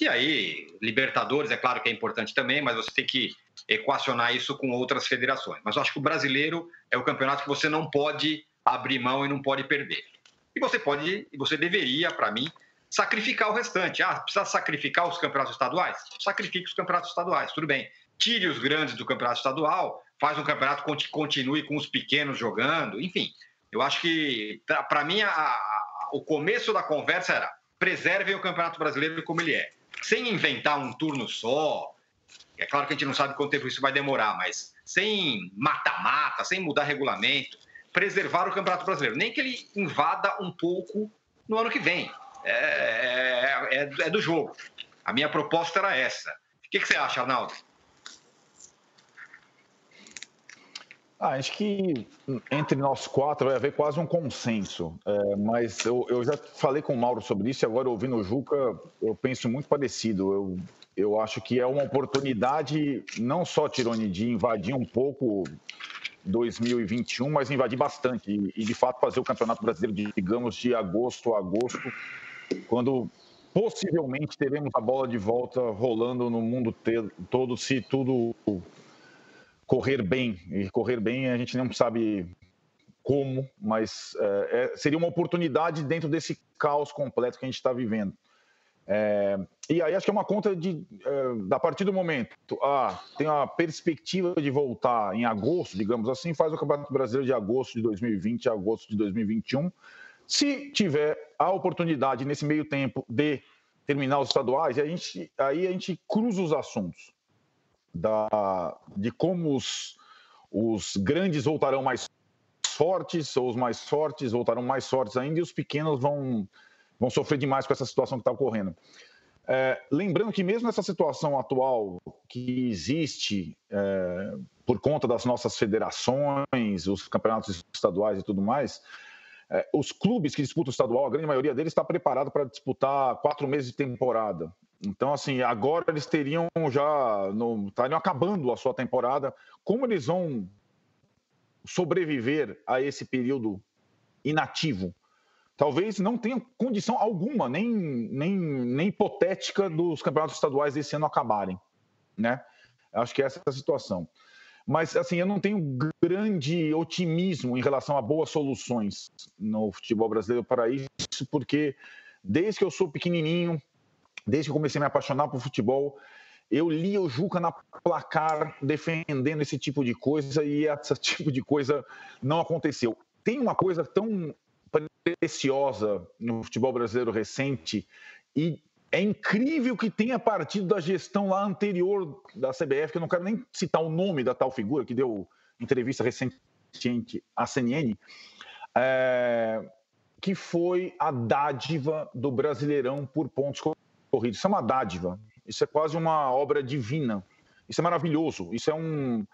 E aí, Libertadores, é claro que é importante também, mas você tem que equacionar isso com outras federações. Mas eu acho que o brasileiro é o campeonato que você não pode abrir mão e não pode perder. E você pode, e você deveria, para mim, sacrificar o restante. Ah, precisa sacrificar os campeonatos estaduais? Sacrifique os campeonatos estaduais, tudo bem. Tire os grandes do campeonato estadual, faz um campeonato que continue com os pequenos jogando, enfim. Eu acho que, para mim, a, a, o começo da conversa era preservem o Campeonato Brasileiro como ele é. Sem inventar um turno só. É claro que a gente não sabe quanto tempo isso vai demorar, mas sem mata-mata, sem mudar regulamento, preservar o Campeonato Brasileiro. Nem que ele invada um pouco no ano que vem. É, é, é, é do jogo. A minha proposta era essa. O que, que você acha, Arnaldo? Ah, acho que entre nós quatro vai haver quase um consenso. É, mas eu, eu, já falei com o Mauro sobre isso e agora ouvindo o Juca, eu penso muito parecido. Eu, eu acho que é uma oportunidade, não só, Tironi, de invadir um pouco 2021, mas invadir bastante e, de fato fazer o Campeonato Brasileiro, digamos, de agosto a agosto, quando possivelmente teremos a bola de volta rolando no mundo todo, se tudo correr bem. E correr bem a gente não sabe como, mas é, é, seria uma oportunidade dentro desse caos completo que a gente está vivendo. É, e aí acho que é uma conta de, é, a partir do momento, ah, tem a perspectiva de voltar em agosto, digamos assim, faz o Campeonato Brasileiro de agosto de 2020 a agosto de 2021. Se tiver a oportunidade nesse meio tempo de terminar os estaduais, a gente, aí a gente cruza os assuntos da, de como os, os grandes voltarão mais fortes, ou os mais fortes voltarão mais fortes ainda, e os pequenos vão, vão sofrer demais com essa situação que está ocorrendo. É, lembrando que mesmo nessa situação atual que existe é, por conta das nossas federações, os campeonatos estaduais e tudo mais, é, os clubes que disputam o estadual, a grande maioria deles está preparado para disputar quatro meses de temporada. Então, assim, agora eles teriam já. No, estariam acabando a sua temporada. Como eles vão sobreviver a esse período inativo? Talvez não tenham condição alguma, nem, nem, nem hipotética, dos campeonatos estaduais desse ano acabarem. Né? Acho que essa é a situação. Mas, assim, eu não tenho grande otimismo em relação a boas soluções no futebol brasileiro para isso, porque desde que eu sou pequenininho, desde que eu comecei a me apaixonar por futebol, eu li o Juca na placar defendendo esse tipo de coisa e esse tipo de coisa não aconteceu. Tem uma coisa tão preciosa no futebol brasileiro recente e é incrível que tenha partido da gestão lá anterior da CBF, que eu não quero nem citar o nome da tal figura que deu entrevista recentemente à CNN, é, que foi a dádiva do Brasileirão por pontos corridos. Isso é uma dádiva, isso é quase uma obra divina. Isso é maravilhoso. Isso é um,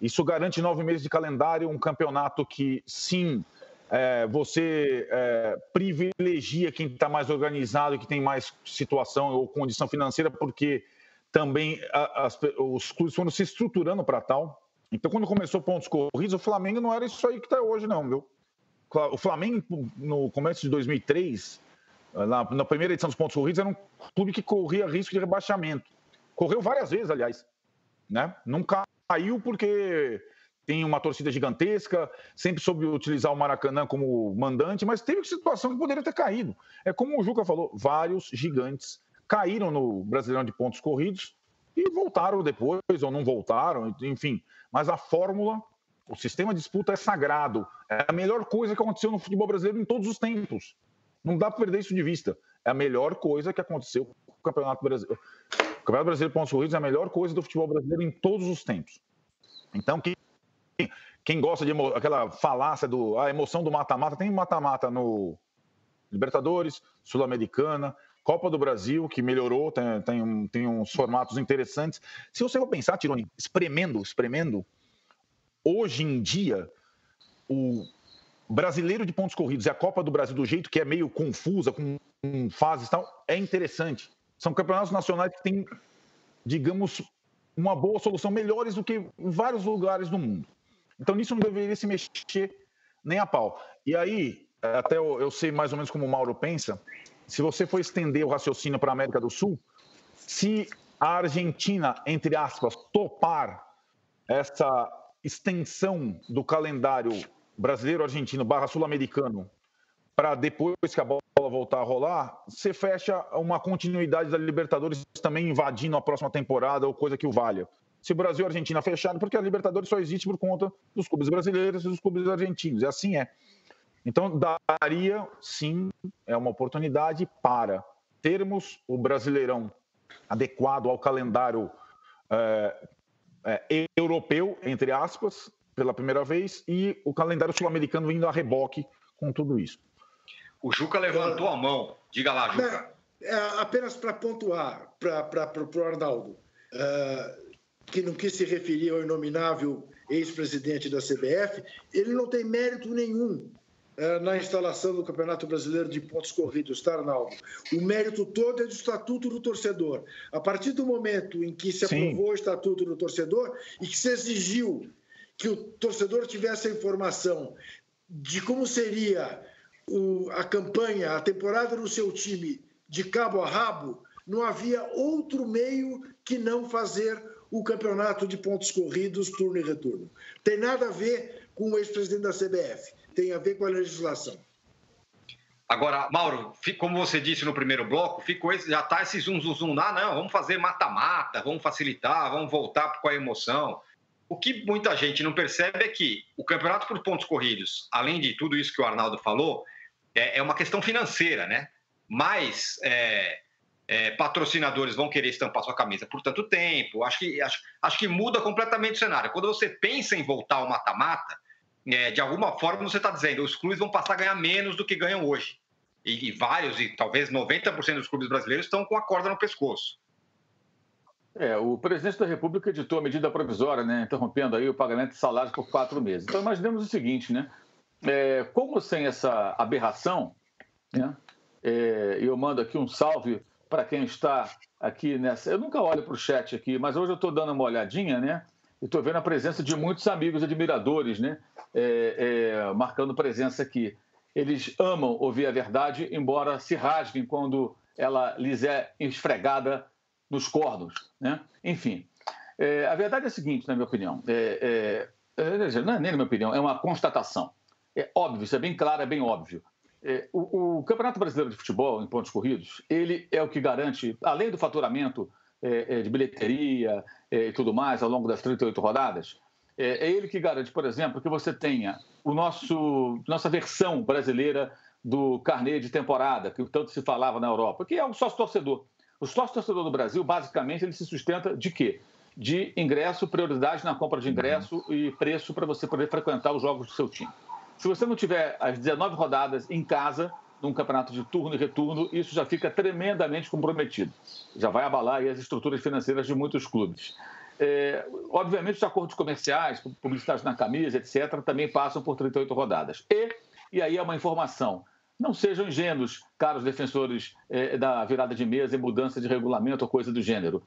isso garante nove meses de calendário, um campeonato que sim é, você é, privilegia quem está mais organizado, que tem mais situação ou condição financeira, porque também as, os clubes foram se estruturando para tal. Então, quando começou pontos corridos, o Flamengo não era isso aí que está hoje, não, viu? O Flamengo, no começo de 2003, na, na primeira edição dos pontos corridos, era um clube que corria risco de rebaixamento. Correu várias vezes, aliás. Né? Não caiu porque tem uma torcida gigantesca, sempre soube utilizar o Maracanã como mandante, mas teve situação que poderia ter caído. É como o Juca falou, vários gigantes caíram no Brasileirão de pontos corridos e voltaram depois, ou não voltaram, enfim. Mas a fórmula, o sistema de disputa é sagrado. É a melhor coisa que aconteceu no futebol brasileiro em todos os tempos. Não dá para perder isso de vista. É a melhor coisa que aconteceu com o Campeonato Brasileiro. O Campeonato Brasileiro de Pontos Corridos é a melhor coisa do futebol brasileiro em todos os tempos. Então, que quem gosta de aquela falácia do a emoção do mata-mata, tem mata-mata no Libertadores, Sul-Americana, Copa do Brasil, que melhorou, tem, tem, tem, uns formatos interessantes. Se você for pensar, Tironi, espremendo, espremendo, hoje em dia, o brasileiro de pontos corridos e a Copa do Brasil, do jeito que é meio confusa, com, fases e tal, é interessante. São campeonatos nacionais que têm, digamos, uma boa solução, melhores do que vários lugares do mundo. Então, nisso não deveria se mexer nem a pau. E aí, até eu, eu sei mais ou menos como o Mauro pensa, se você for estender o raciocínio para a América do Sul, se a Argentina, entre aspas, topar essa extensão do calendário brasileiro-argentino barra sul-americano para depois que a bola voltar a rolar, você fecha uma continuidade da Libertadores também invadindo a próxima temporada ou coisa que o valha se o Brasil e Argentina fechado, porque a Libertadores só existe por conta dos clubes brasileiros e dos clubes argentinos. E assim é. Então, daria, sim, é uma oportunidade para termos o Brasileirão adequado ao calendário é, é, europeu, entre aspas, pela primeira vez, e o calendário sul-americano indo a reboque com tudo isso. O Juca levantou a mão. Diga lá, Juca. É, apenas para pontuar para o Arnaldo. Uh, que não quis se referir ao inominável ex-presidente da CBF, ele não tem mérito nenhum uh, na instalação do Campeonato Brasileiro de Pontos Corridos, tá, Arnaldo? O mérito todo é do Estatuto do Torcedor. A partir do momento em que se Sim. aprovou o Estatuto do Torcedor e que se exigiu que o torcedor tivesse a informação de como seria o, a campanha, a temporada no seu time de cabo a rabo, não havia outro meio que não fazer o campeonato de pontos corridos, turno e retorno. Tem nada a ver com o ex-presidente da CBF, tem a ver com a legislação. Agora, Mauro, como você disse no primeiro bloco, ficou esse, já está esse zum, zum, zum lá, não, vamos fazer mata-mata, vamos facilitar, vamos voltar com a emoção. O que muita gente não percebe é que o campeonato por pontos corridos, além de tudo isso que o Arnaldo falou, é, é uma questão financeira, né? Mas é, é, patrocinadores vão querer estampar sua camisa por tanto tempo. Acho que, acho, acho que muda completamente o cenário. Quando você pensa em voltar ao mata-mata, é, de alguma forma você está dizendo os clubes vão passar a ganhar menos do que ganham hoje. E, e vários, e talvez 90% dos clubes brasileiros estão com a corda no pescoço. É, o presidente da República editou a medida provisória, né, interrompendo aí o pagamento de salários por quatro meses. Então, imaginemos o seguinte, né? É, como sem essa aberração, né, é, eu mando aqui um salve para quem está aqui nessa. Eu nunca olho para o chat aqui, mas hoje eu estou dando uma olhadinha, né? E estou vendo a presença de muitos amigos admiradores, né? É, é, marcando presença aqui. Eles amam ouvir a verdade, embora se rasguem quando ela lhes é esfregada nos cornos, né? Enfim. É, a verdade é a seguinte, na minha opinião. É, é, não é nem na minha opinião, é uma constatação. É óbvio, isso é bem claro, é bem óbvio. É, o, o, Campeonato Brasileiro de Futebol, em pontos corridos, ele é o que garante, além do faturamento é, é de bilheteria é, e tudo mais ao longo das 38 rodadas, é, é, ele que garante, por exemplo, que você tenha o nosso nossa versão brasileira do carnê de temporada, que tanto se falava na Europa, que é o sócio-torcedor. O sócio-torcedor do Brasil, basicamente, ele se sustenta de quê? De ingresso, prioridade na compra de ingresso e preço para você poder frequentar os jogos do seu time. Se você não tiver as 19 rodadas em casa, num campeonato de turno e retorno, isso já fica tremendamente comprometido. Já vai abalar as estruturas financeiras de muitos clubes. É, obviamente, os acordos comerciais, publicidade na camisa, etc., também passam por 38 rodadas. E, e aí é uma informação: não sejam ingênuos, caros defensores é, da virada de mesa e mudança de regulamento ou coisa do gênero.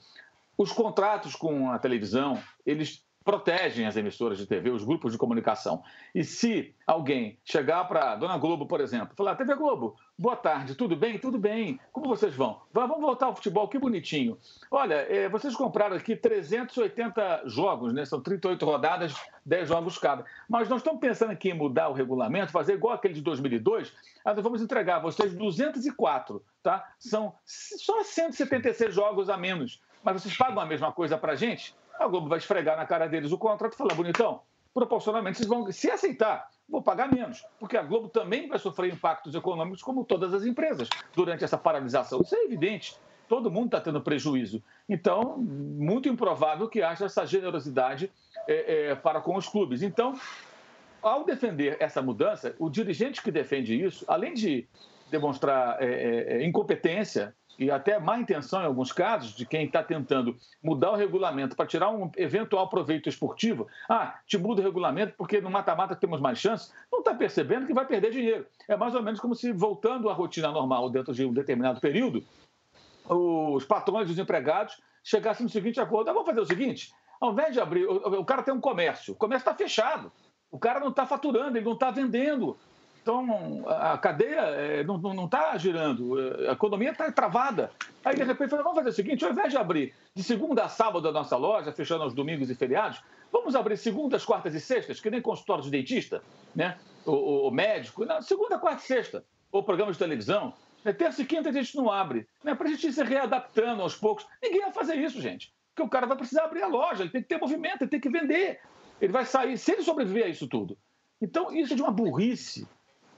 Os contratos com a televisão, eles protegem as emissoras de TV, os grupos de comunicação. E se alguém chegar para a Dona Globo, por exemplo, falar: TV Globo, boa tarde, tudo bem? Tudo bem. Como vocês vão? Vamos voltar ao futebol, que bonitinho. Olha, é, vocês compraram aqui 380 jogos, né? São 38 rodadas, 10 jogos cada. Mas nós estamos pensando aqui em mudar o regulamento, fazer igual aquele de 2002. Nós vamos entregar a vocês 204, tá? São só 176 jogos a menos. Mas vocês pagam a mesma coisa para gente? A Globo vai esfregar na cara deles o contrato e falar, bonitão, proporcionalmente vocês vão, se aceitar, vou pagar menos, porque a Globo também vai sofrer impactos econômicos como todas as empresas durante essa paralisação. Isso é evidente. Todo mundo está tendo prejuízo. Então, muito improvável que haja essa generosidade é, é, para com os clubes. Então, ao defender essa mudança, o dirigente que defende isso, além de demonstrar é, é, é incompetência e até má intenção em alguns casos de quem está tentando mudar o regulamento para tirar um eventual proveito esportivo. Ah, te muda o regulamento porque no mata-mata temos mais chances. Não está percebendo que vai perder dinheiro. É mais ou menos como se, voltando à rotina normal dentro de um determinado período, os patrões e os empregados chegassem no seguinte acordo: ah, vamos fazer o seguinte, ao invés de abrir, o, cara tem um comércio, o comércio está fechado, o cara não está faturando, ele não está vendendo. Então, a cadeia é, não está girando, a economia está travada. Aí, de repente, falei, vamos fazer o seguinte, ao invés de abrir de segunda a sábado a nossa loja, fechando aos domingos e feriados, vamos abrir segundas, quartas e sextas, que nem consultório de dentista, né? o, o médico, não, segunda, quarta e sexta, ou programa de televisão. Né? Terça e quinta a gente não abre, né? para a gente ir se readaptando aos poucos. Ninguém vai fazer isso, gente, porque o cara vai precisar abrir a loja, ele tem que ter movimento, ele tem que vender. Ele vai sair, se ele sobreviver a isso tudo. Então, isso é de uma burrice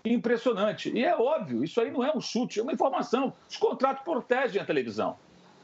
impressionante. E é óbvio, isso aí não é um chute, é uma informação. Os contratos protegem a televisão.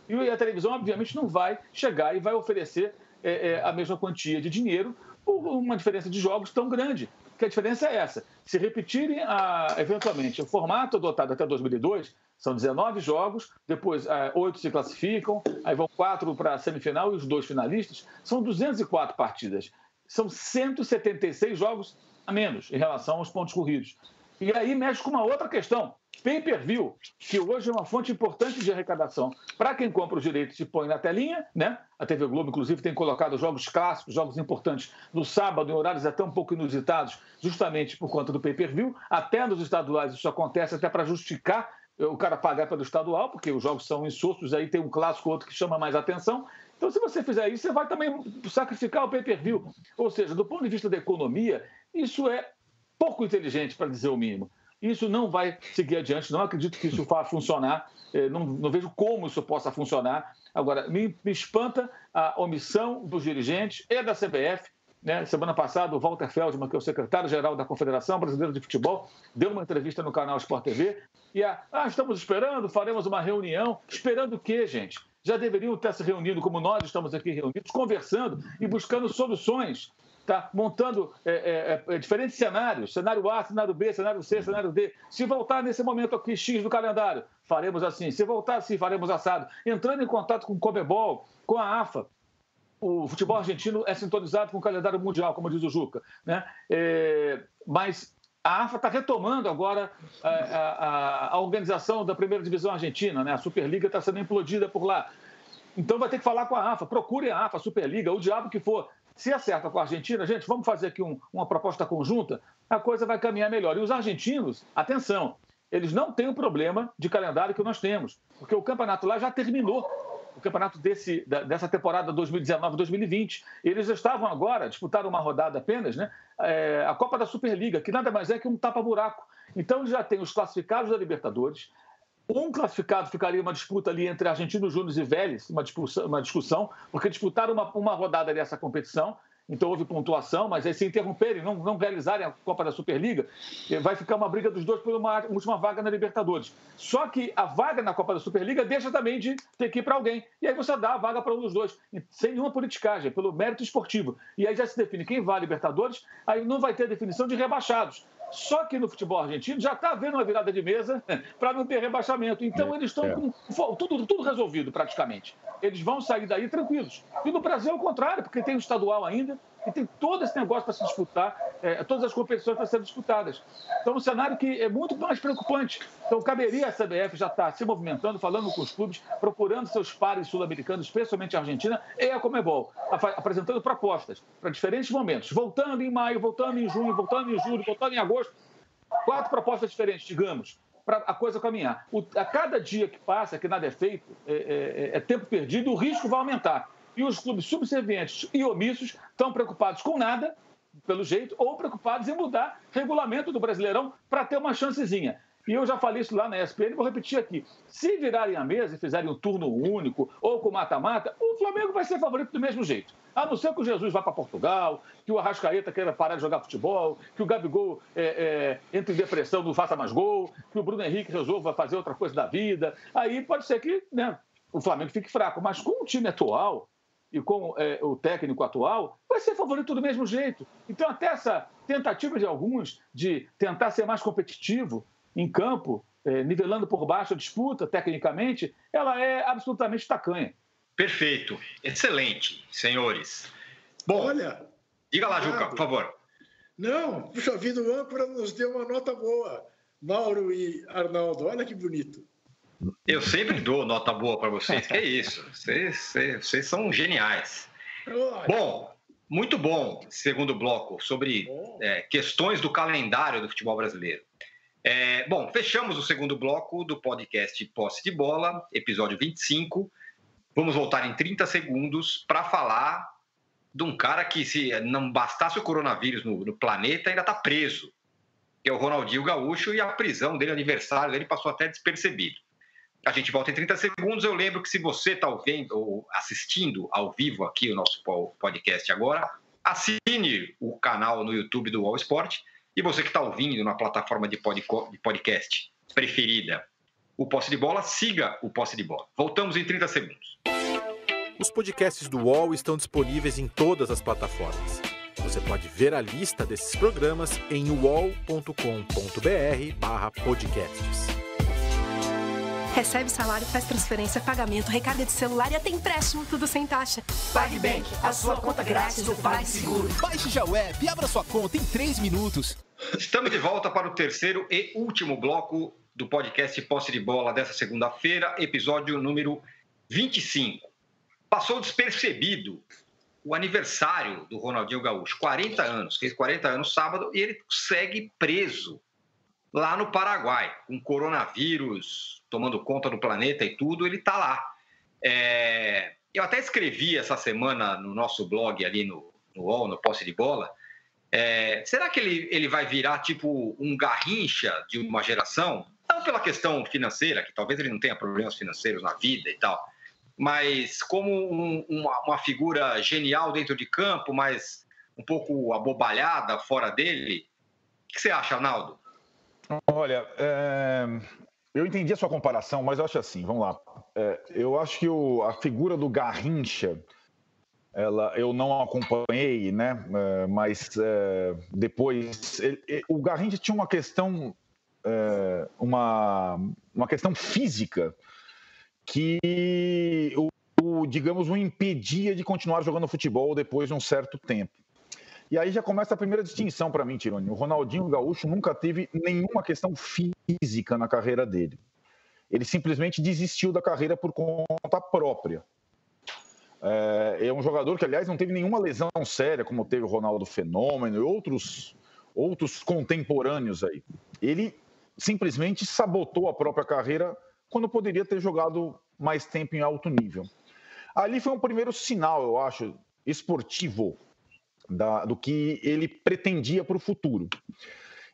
E a televisão, obviamente, não vai chegar e vai oferecer é, é, a mesma quantia de dinheiro por uma diferença de jogos tão grande. Que a diferença é essa. Se repetirem, a, eventualmente, o formato adotado até 2002, são 19 jogos, depois é, oito se classificam, aí vão quatro para a semifinal e os dois finalistas, são 204 partidas. São 176 jogos a menos em relação aos pontos corridos. E aí mexe com uma outra questão. Pay-per-view, que hoje é uma fonte importante de arrecadação. Para quem compra os direitos e põe na telinha, né? A TV Globo, inclusive, tem colocado jogos clássicos, jogos importantes no sábado, em horários até um pouco inusitados, justamente por conta do pay-per-view. Até nos estaduais isso acontece, até para justificar o cara pagar pelo estadual, porque os jogos são insostos, aí tem um clássico outro que chama mais atenção. Então, se você fizer isso, você vai também sacrificar o pay-per-view. Ou seja, do ponto de vista da economia, isso é pouco inteligente, para dizer o mínimo. Isso não vai seguir adiante, não acredito que isso vá funcionar, eh, não, não vejo como isso possa funcionar. Agora, me, me espanta a omissão dos dirigentes e da CBF. Né? Semana passada, o Walter Feldman, que é o secretário-geral da Confederação Brasileira de Futebol, deu uma entrevista no canal Sport TV e a, ah, estamos esperando, faremos uma reunião. Esperando o quê, gente? Já deveriam estar se reunindo como nós estamos aqui reunidos, conversando e buscando soluções tá montando é, é, é, diferentes cenários, cenário A, cenário B, cenário C, cenário D. Se voltar nesse momento aqui X do calendário, faremos assim. Se voltar assim, faremos assado. Entrando em contato com o Comebol, com a AFA, o futebol argentino é sintonizado com o calendário mundial, como diz o Juca. Né? É, mas a AFA está retomando agora a, a, a, organização da primeira divisão argentina, né? a Superliga está sendo implodida por lá. Então vai ter que falar com a AFA, procure a AFA, a Superliga, o diabo que for. Se acerta com a Argentina, gente, vamos fazer aqui um, uma proposta conjunta, a coisa vai caminhar melhor. E os argentinos, atenção, eles não têm o problema de calendário que nós temos, porque o campeonato lá já terminou. o campeonato desse, dessa temporada 2019-2020. Eles estavam agora, disputaram uma rodada apenas, né? É, a Copa da Superliga, que nada mais é que um tapa-buraco. Então, já tem os classificados da Libertadores, um classificado ficaria uma disputa ali entre Argentinos Júnior e Vélez, uma discussão, uma discussão porque disputaram uma, uma rodada dessa competição então houve pontuação, mas aí se interromperem, não, não realizarem a Copa da Superliga, eh, vai ficar uma briga dos dois por uma última vaga na Libertadores. Só que a vaga na Copa da Superliga deixa também de ter que ir para alguém. E aí você dá a vaga para um dos dois, sem nenhuma politicagem, pelo mérito esportivo. E aí já se define quem vai à Libertadores, aí não vai ter definição de rebaixados. Só que no futebol argentino já está havendo uma virada de mesa para não ter rebaixamento. Então é, eles estão é. com tudo, tudo resolvido praticamente. Eles vão sair daí tranquilos. E no Brasil é o contrário, porque tem o estadual ainda, e tem todo esse negócio para se disputar, é, todas as competições para serem disputadas. Então, um cenário que é muito mais preocupante. Então, caberia a CBF já estar tá se movimentando, falando com os clubes, procurando seus pares sul-americanos, especialmente a Argentina, e a Comebol, apresentando propostas para diferentes momentos, voltando em maio, voltando em junho, voltando em julho, voltando em agosto. Quatro propostas diferentes, digamos, para a coisa caminhar. O, a cada dia que passa, que nada é feito, é, é, é tempo perdido, o risco vai aumentar. E os clubes subservientes e omissos estão preocupados com nada, pelo jeito, ou preocupados em mudar regulamento do Brasileirão para ter uma chancezinha. E eu já falei isso lá na ESPN, vou repetir aqui. Se virarem a mesa e fizerem um turno único ou com mata-mata, o Flamengo vai ser favorito do mesmo jeito. A não ser que o Jesus vá para Portugal, que o Arrascaeta queira parar de jogar futebol, que o Gabigol é, é, entre em depressão, não faça mais gol, que o Bruno Henrique resolva fazer outra coisa da vida. Aí pode ser que né, o Flamengo fique fraco. Mas com o time atual, e com é, o técnico atual, vai ser favorito do mesmo jeito. Então, até essa tentativa de alguns de tentar ser mais competitivo em campo, é, nivelando por baixo a disputa, tecnicamente, ela é absolutamente tacanha. Perfeito. Excelente, senhores. Bom, Olha, diga lá, Juca, por favor. Não, puxa vida, o âncora nos deu uma nota boa. Mauro e Arnaldo, olha que bonito. Eu sempre dou nota boa para vocês, que é isso. Vocês, vocês, vocês, são geniais. Bom, muito bom, segundo bloco, sobre é, questões do calendário do futebol brasileiro. É, bom, fechamos o segundo bloco do podcast Posse de Bola, episódio 25. Vamos voltar em 30 segundos para falar de um cara que, se não bastasse o coronavírus no, no planeta, ainda está preso, que é o Ronaldinho Gaúcho, e a prisão dele, aniversário dele, passou até despercebido. A gente volta em 30 segundos. Eu lembro que se você está ouvindo ou assistindo ao vivo aqui o nosso podcast agora, assine o canal no YouTube do All Sport. E você que está ouvindo na plataforma de podcast preferida, o Posse de Bola, siga o Posse de Bola. Voltamos em 30 segundos. Os podcasts do UOL estão disponíveis em todas as plataformas. Você pode ver a lista desses programas em uol.com.br/podcasts. Recebe salário, faz transferência, pagamento, recarga de celular e até empréstimo, tudo sem taxa. PagBank, a sua conta grátis do PagSeguro. Baixe já o app e abra sua conta em 3 minutos. Estamos de volta para o terceiro e último bloco do podcast Posse de Bola dessa segunda-feira, episódio número 25. Passou despercebido o aniversário do Ronaldinho Gaúcho, 40 anos, fez 40 anos sábado e ele segue preso lá no Paraguai, com coronavírus tomando conta do planeta e tudo, ele está lá. É... Eu até escrevi essa semana no nosso blog ali no, no UOL, no Posse de Bola, é... será que ele, ele vai virar tipo um garrincha de uma geração? Não pela questão financeira, que talvez ele não tenha problemas financeiros na vida e tal, mas como um, uma, uma figura genial dentro de campo, mas um pouco abobalhada fora dele. O que você acha, Arnaldo? Olha, é... eu entendi a sua comparação, mas eu acho assim, vamos lá. É, eu acho que o, a figura do Garrincha, ela, eu não acompanhei, né? É, mas é, depois, ele, o Garrincha tinha uma questão, é, uma, uma questão física que o, o, digamos, o impedia de continuar jogando futebol depois de um certo tempo. E aí já começa a primeira distinção para mim, Tironi. O Ronaldinho Gaúcho nunca teve nenhuma questão física na carreira dele. Ele simplesmente desistiu da carreira por conta própria. É, é um jogador que, aliás, não teve nenhuma lesão séria, como teve o Ronaldo Fenômeno e outros, outros contemporâneos aí. Ele simplesmente sabotou a própria carreira quando poderia ter jogado mais tempo em alto nível. Ali foi um primeiro sinal, eu acho, esportivo da, do que ele pretendia para o futuro.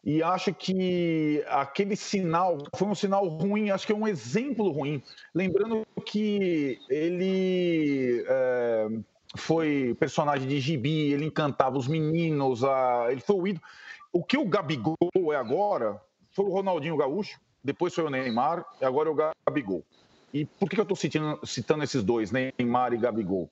E acho que aquele sinal foi um sinal ruim, acho que é um exemplo ruim. Lembrando que ele é, foi personagem de gibi, ele encantava os meninos, a, ele foi o ídolo. O que o Gabigol é agora foi o Ronaldinho Gaúcho, depois foi o Neymar, e agora é o Gabigol. E por que eu estou citando, citando esses dois, Neymar e Gabigol?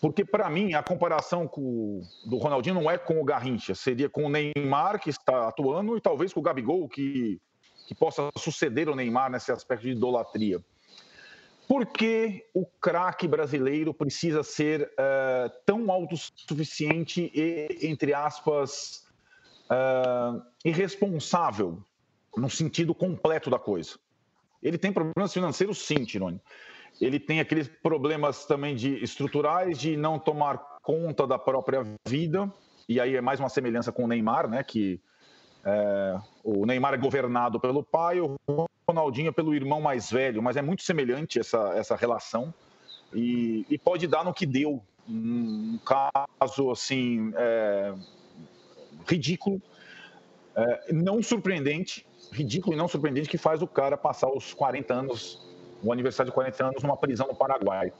Porque, para mim, a comparação com, do Ronaldinho não é com o Garrincha, seria com o Neymar, que está atuando, e talvez com o Gabigol, que, que possa suceder o Neymar nesse aspecto de idolatria. Por que o craque brasileiro precisa ser uh, tão autossuficiente e, entre aspas, uh, irresponsável, no sentido completo da coisa? Ele tem problemas financeiros, sim, Tironi. Ele tem aqueles problemas também de estruturais de não tomar conta da própria vida. E aí é mais uma semelhança com o Neymar, né? Que é, o Neymar é governado pelo pai, o Ronaldinho é pelo irmão mais velho, mas é muito semelhante essa, essa relação e, e pode dar no que deu. Um caso assim é, ridículo, é, não surpreendente, ridículo e não surpreendente que faz o cara passar os 40 anos o aniversário de 40 anos numa prisão no Paraguai.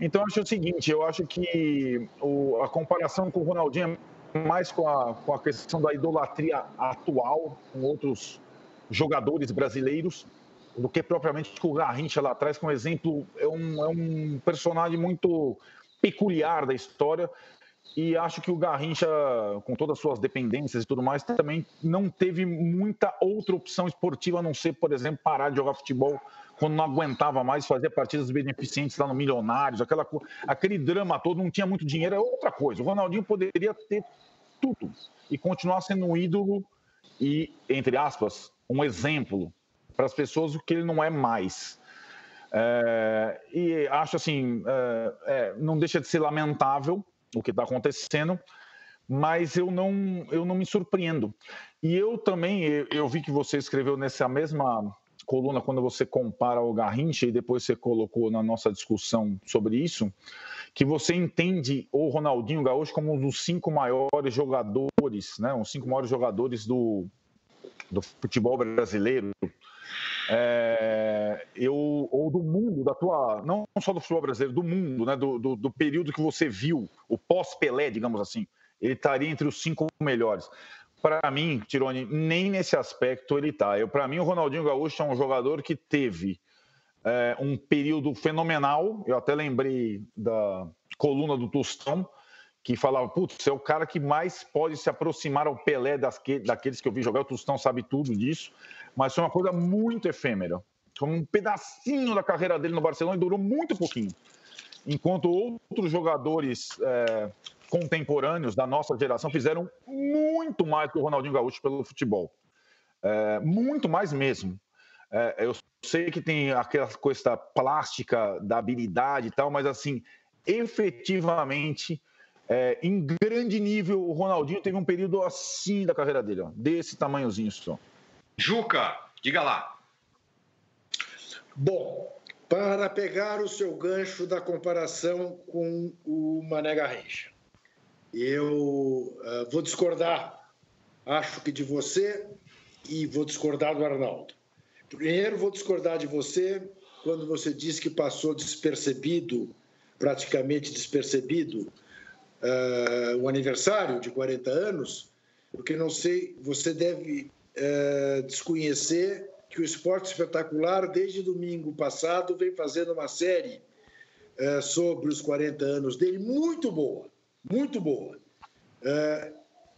Então, acho o seguinte: eu acho que o, a comparação com o Ronaldinho é mais com a, com a questão da idolatria atual com outros jogadores brasileiros do que propriamente com o Garrincha lá atrás, que um exemplo, é um, é um personagem muito peculiar da história. E acho que o Garrincha, com todas as suas dependências e tudo mais, também não teve muita outra opção esportiva a não ser, por exemplo, parar de jogar futebol quando não aguentava mais, fazia partidas beneficentes lá no Milionários, aquela, aquele drama todo, não tinha muito dinheiro, é outra coisa. O Ronaldinho poderia ter tudo e continuar sendo um ídolo e, entre aspas, um exemplo para as pessoas o que ele não é mais. É, e acho assim, é, é, não deixa de ser lamentável o que está acontecendo, mas eu não, eu não me surpreendo. E eu também, eu, eu vi que você escreveu nessa mesma coluna, quando você compara o Garrincha e depois você colocou na nossa discussão sobre isso, que você entende o Ronaldinho Gaúcho como um dos cinco maiores jogadores, né, os cinco maiores jogadores do, do futebol brasileiro. É, eu, ou do mundo, da tua. Não só do futebol brasileiro, do mundo, né? Do, do, do período que você viu, o pós-Pelé, digamos assim. Ele estaria entre os cinco melhores para mim, Tironi, nem nesse aspecto ele está. Para mim, o Ronaldinho Gaúcho é um jogador que teve é, um período fenomenal. Eu até lembrei da coluna do Tostão, que falava: putz, é o cara que mais pode se aproximar ao Pelé das que, daqueles que eu vi jogar. O Tostão sabe tudo disso, mas foi uma coisa muito efêmera. Foi um pedacinho da carreira dele no Barcelona e durou muito pouquinho. Enquanto outros jogadores. É, contemporâneos da nossa geração fizeram muito mais que o Ronaldinho Gaúcho pelo futebol. É, muito mais mesmo. É, eu sei que tem aquela coisa plástica da habilidade e tal, mas assim, efetivamente, é, em grande nível, o Ronaldinho teve um período assim da carreira dele, ó, desse tamanhozinho só. Juca, diga lá. Bom, para pegar o seu gancho da comparação com o Mané Garrincha. Eu uh, vou discordar, acho que de você, e vou discordar do Arnaldo. Primeiro, vou discordar de você quando você disse que passou despercebido, praticamente despercebido, uh, o aniversário de 40 anos, porque não sei, você deve uh, desconhecer que o Esporte Espetacular, desde domingo passado, vem fazendo uma série uh, sobre os 40 anos dele, muito boa muito boa, é,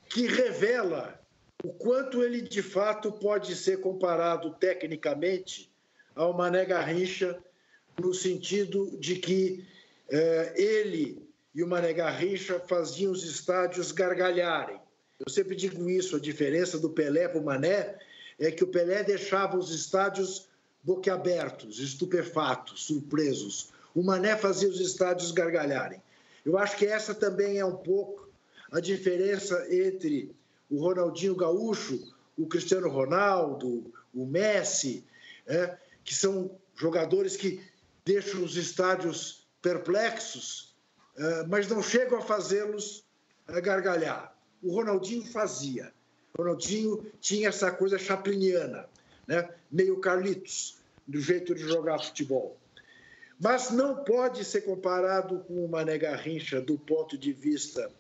que revela o quanto ele de fato pode ser comparado tecnicamente ao Mané Garrincha, no sentido de que é, ele e o Mané Garrincha faziam os estádios gargalharem. Eu sempre digo isso, a diferença do Pelé para o Mané é que o Pelé deixava os estádios boquiabertos, estupefatos, surpresos. O Mané fazia os estádios gargalharem. Eu acho que essa também é um pouco a diferença entre o Ronaldinho Gaúcho, o Cristiano Ronaldo, o Messi, é, que são jogadores que deixam os estádios perplexos, uh, mas não chegam a fazê-los uh, gargalhar. O Ronaldinho fazia. O Ronaldinho tinha essa coisa chapliniana, né? meio Carlitos, do jeito de jogar futebol. Mas não pode ser comparado com o Mané Garrincha do ponto de vista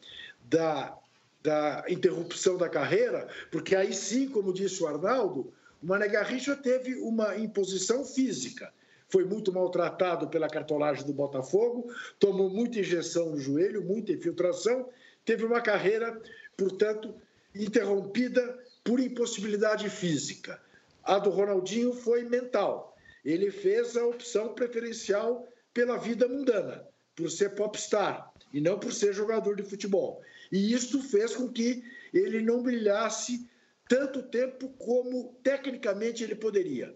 da, da interrupção da carreira, porque aí sim, como disse o Arnaldo, o Mané Garrincha teve uma imposição física. Foi muito maltratado pela cartolagem do Botafogo, tomou muita injeção no joelho, muita infiltração, teve uma carreira, portanto, interrompida por impossibilidade física. A do Ronaldinho foi mental. Ele fez a opção preferencial pela vida mundana, por ser popstar e não por ser jogador de futebol. E isso fez com que ele não brilhasse tanto tempo como tecnicamente ele poderia.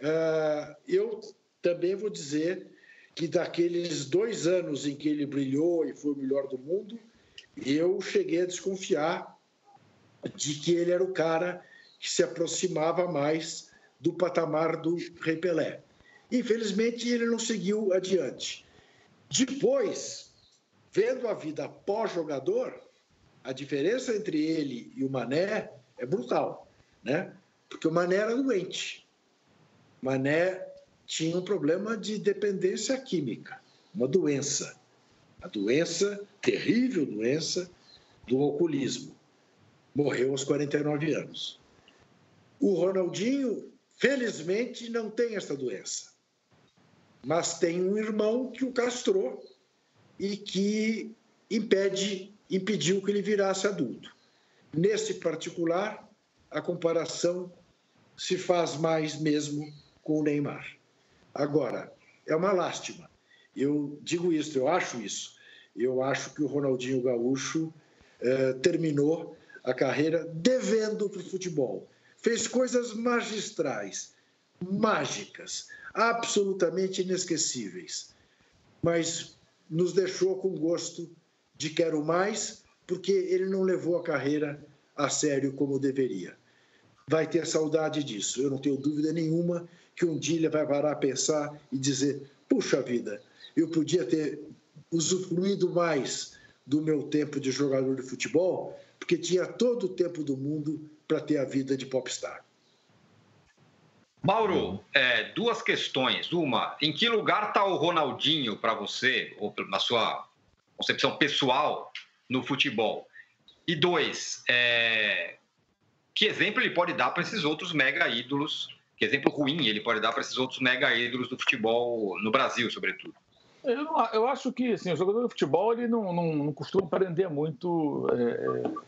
Uh, eu também vou dizer que daqueles dois anos em que ele brilhou e foi o melhor do mundo, eu cheguei a desconfiar de que ele era o cara que se aproximava mais do patamar do Rei Pelé. Infelizmente, ele não seguiu adiante. Depois, vendo a vida pós-jogador, a diferença entre ele e o Mané é brutal, né? Porque o Mané era doente. O Mané tinha um problema de dependência química, uma doença. A doença, terrível doença, do alcoolismo. Morreu aos 49 anos. O Ronaldinho, felizmente, não tem essa doença. Mas tem um irmão que o castrou e que impede, impediu que ele virasse adulto. Nesse particular, a comparação se faz mais mesmo com o Neymar. Agora, é uma lástima. Eu digo isso, eu acho isso. Eu acho que o Ronaldinho Gaúcho eh, terminou a carreira devendo para o futebol. Fez coisas magistrais, mágicas, absolutamente inesquecíveis. Mas nos deixou com gosto de quero mais porque ele não levou a carreira a sério como deveria. Vai ter saudade disso, eu não tenho dúvida nenhuma que um dia ele vai parar a pensar e dizer: puxa vida, eu podia ter usufruído mais do meu tempo de jogador de futebol, porque tinha todo o tempo do mundo para ter a vida de popstar. Mauro, é, duas questões. Uma, em que lugar está o Ronaldinho para você, ou na sua concepção pessoal, no futebol? E dois, é... que exemplo ele pode dar para esses outros mega ídolos? Que exemplo ruim ele pode dar para esses outros mega ídolos do futebol no Brasil, sobretudo? Eu, não, eu acho que assim, o jogador de futebol ele não, não, não costuma aprender muito é,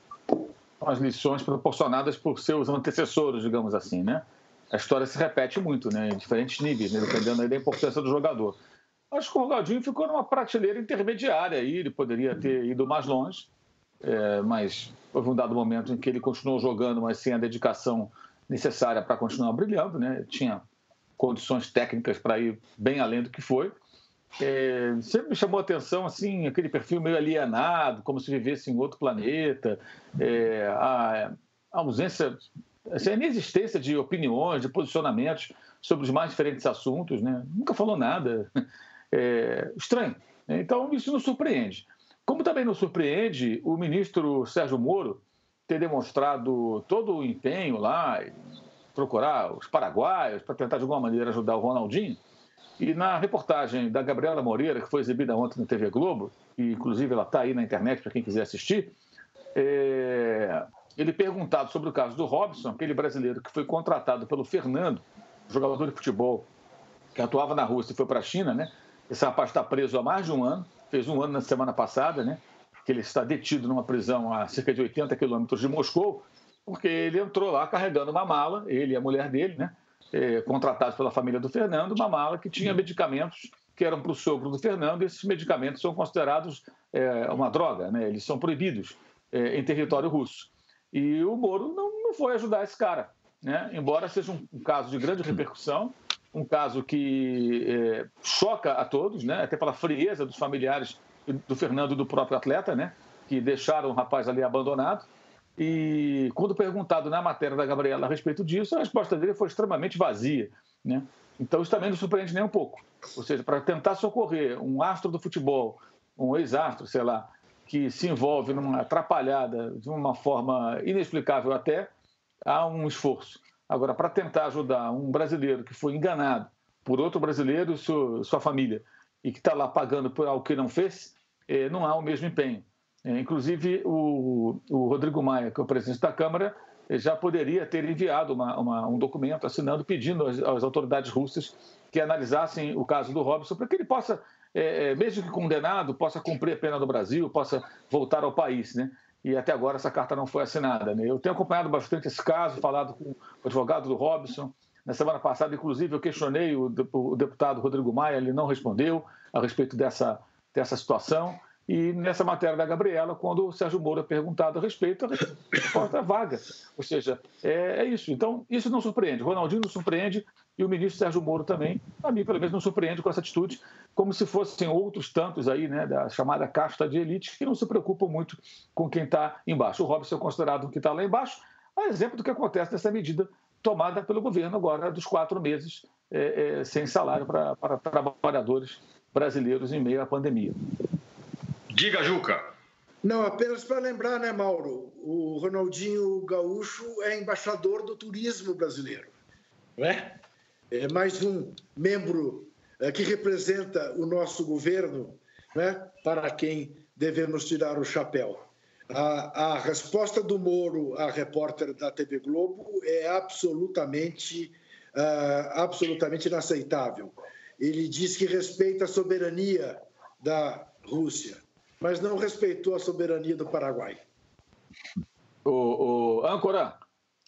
as lições proporcionadas por seus antecessores, digamos assim, né? A história se repete muito, né? Em diferentes níveis, né? dependendo da importância do jogador. Acho que o Ronaldinho ficou numa prateleira intermediária aí, ele poderia ter ido mais longe, é, mas houve um dado momento em que ele continuou jogando, mas sem a dedicação necessária para continuar brilhando, né? Tinha condições técnicas para ir bem além do que foi. É, sempre me chamou a atenção assim aquele perfil meio alienado, como se vivesse em outro planeta, é, a, a ausência, assim, a inexistência de opiniões, de posicionamentos sobre os mais diferentes assuntos, né? Nunca falou nada é, estranho. Né? Então, isso nos surpreende. Como também nos surpreende o ministro Sérgio Moro ter demonstrado todo o empenho lá, procurar os paraguaios para tentar de alguma maneira ajudar o Ronaldinho. E na reportagem da Gabriela Moreira, que foi exibida ontem na TV Globo, e inclusive ela está aí na internet para quem quiser assistir, é... ele perguntado sobre o caso do Robson, aquele brasileiro que foi contratado pelo Fernando, jogador de futebol que atuava na Rússia e foi para a China, né? Esse rapaz está preso há mais de um ano, fez um ano na semana passada, né? Que ele está detido numa prisão a cerca de 80 quilômetros de Moscou, porque ele entrou lá carregando uma mala, ele e a mulher dele, né? É, contratados pela família do Fernando, uma mala que tinha medicamentos que eram para o sogro do Fernando, e esses medicamentos são considerados é, uma droga, né? eles são proibidos é, em território russo. E o Moro não, não foi ajudar esse cara, né? embora seja um, um caso de grande repercussão, um caso que é, choca a todos, né? até pela frieza dos familiares do Fernando e do próprio atleta, né? que deixaram o rapaz ali abandonado. E quando perguntado na matéria da Gabriela a respeito disso, a resposta dele foi extremamente vazia. Né? Então, isso também não surpreende nem um pouco. Ou seja, para tentar socorrer um astro do futebol, um ex-astro, sei lá, que se envolve numa atrapalhada de uma forma inexplicável até, há um esforço. Agora, para tentar ajudar um brasileiro que foi enganado por outro brasileiro, sua, sua família, e que está lá pagando por algo que não fez, eh, não há o mesmo empenho. É, inclusive, o, o, Rodrigo Maia, que é o presidente da Câmara, eh, já poderia ter enviado uma, uma, um documento assinando, pedindo às, às, autoridades russas que analisassem o caso do Robson, para que ele possa, é, mesmo que condenado, possa cumprir a pena no Brasil, possa voltar ao país. Né? E até agora essa carta não foi assinada. Né? Eu tenho acompanhado bastante esse caso, falado com o advogado do Robson. Na semana passada, inclusive, eu questionei o, o deputado Rodrigo Maia, ele não respondeu a respeito dessa, dessa situação. E nessa matéria da Gabriela, quando o Sérgio Moro é perguntado a respeito, a resposta é vaga. Ou seja, é, é, isso. Então, isso não surpreende. Ronaldinho não surpreende e o ministro Sérgio Moro também, a mim, pelo menos, não surpreende com essa atitude, como se fossem outros tantos aí, né, da chamada casta de elite, que não se preocupam muito com quem está embaixo. O Robson é considerado o que está lá embaixo, a exemplo do que acontece nessa medida tomada pelo governo agora dos quatro meses é, é, sem salário para trabalhadores brasileiros em meio à pandemia. Diga, Juca. Não, apenas para lembrar, né, Mauro? O Ronaldinho Gaúcho é embaixador do turismo brasileiro, é? É mais um membro é, que representa o nosso governo, né, para quem devemos tirar o chapéu. A, a, resposta do Moro à repórter da TV Globo é absolutamente, uh, absolutamente inaceitável. Ele diz que respeita a soberania da Rússia mas não respeitou a soberania do Paraguai. O, o âncora,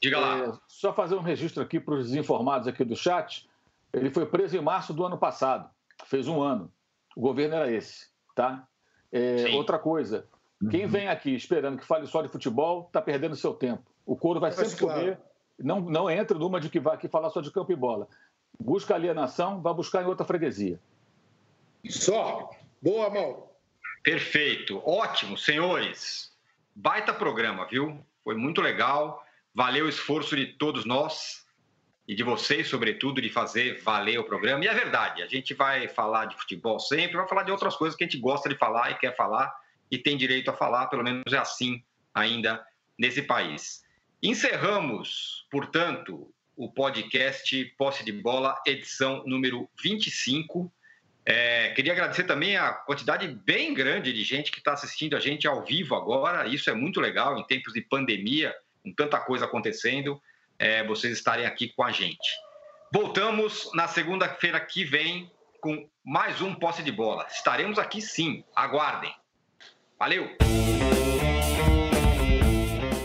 diga lá. É, só fazer um registro aqui para os desinformados aqui do chat. Ele foi preso em março do ano passado, fez um ano. O governo era esse, tá? É, outra coisa, quem vem aqui esperando que fale só de futebol está perdendo seu tempo. O couro vai sempre claro. comer. Não, não entra numa de que vai aqui falar só de campo e bola. Busca alienação, vai buscar em outra freguesia. Só. Boa, Mauro. Perfeito. Ótimo, senhores. Baita programa, viu? Foi muito legal. Valeu o esforço de todos nós e de vocês, sobretudo, de fazer valer o programa. E é verdade, a gente vai falar de futebol sempre, vai falar de outras coisas que a gente gosta de falar e quer falar e tem direito a falar, pelo menos é assim ainda nesse país. Encerramos, portanto, o podcast Posse de Bola, edição número 25. É, queria agradecer também a quantidade bem grande de gente que está assistindo a gente ao vivo agora. Isso é muito legal em tempos de pandemia, com tanta coisa acontecendo, é, vocês estarem aqui com a gente. Voltamos na segunda-feira que vem com mais um posse de bola. Estaremos aqui sim, aguardem. Valeu!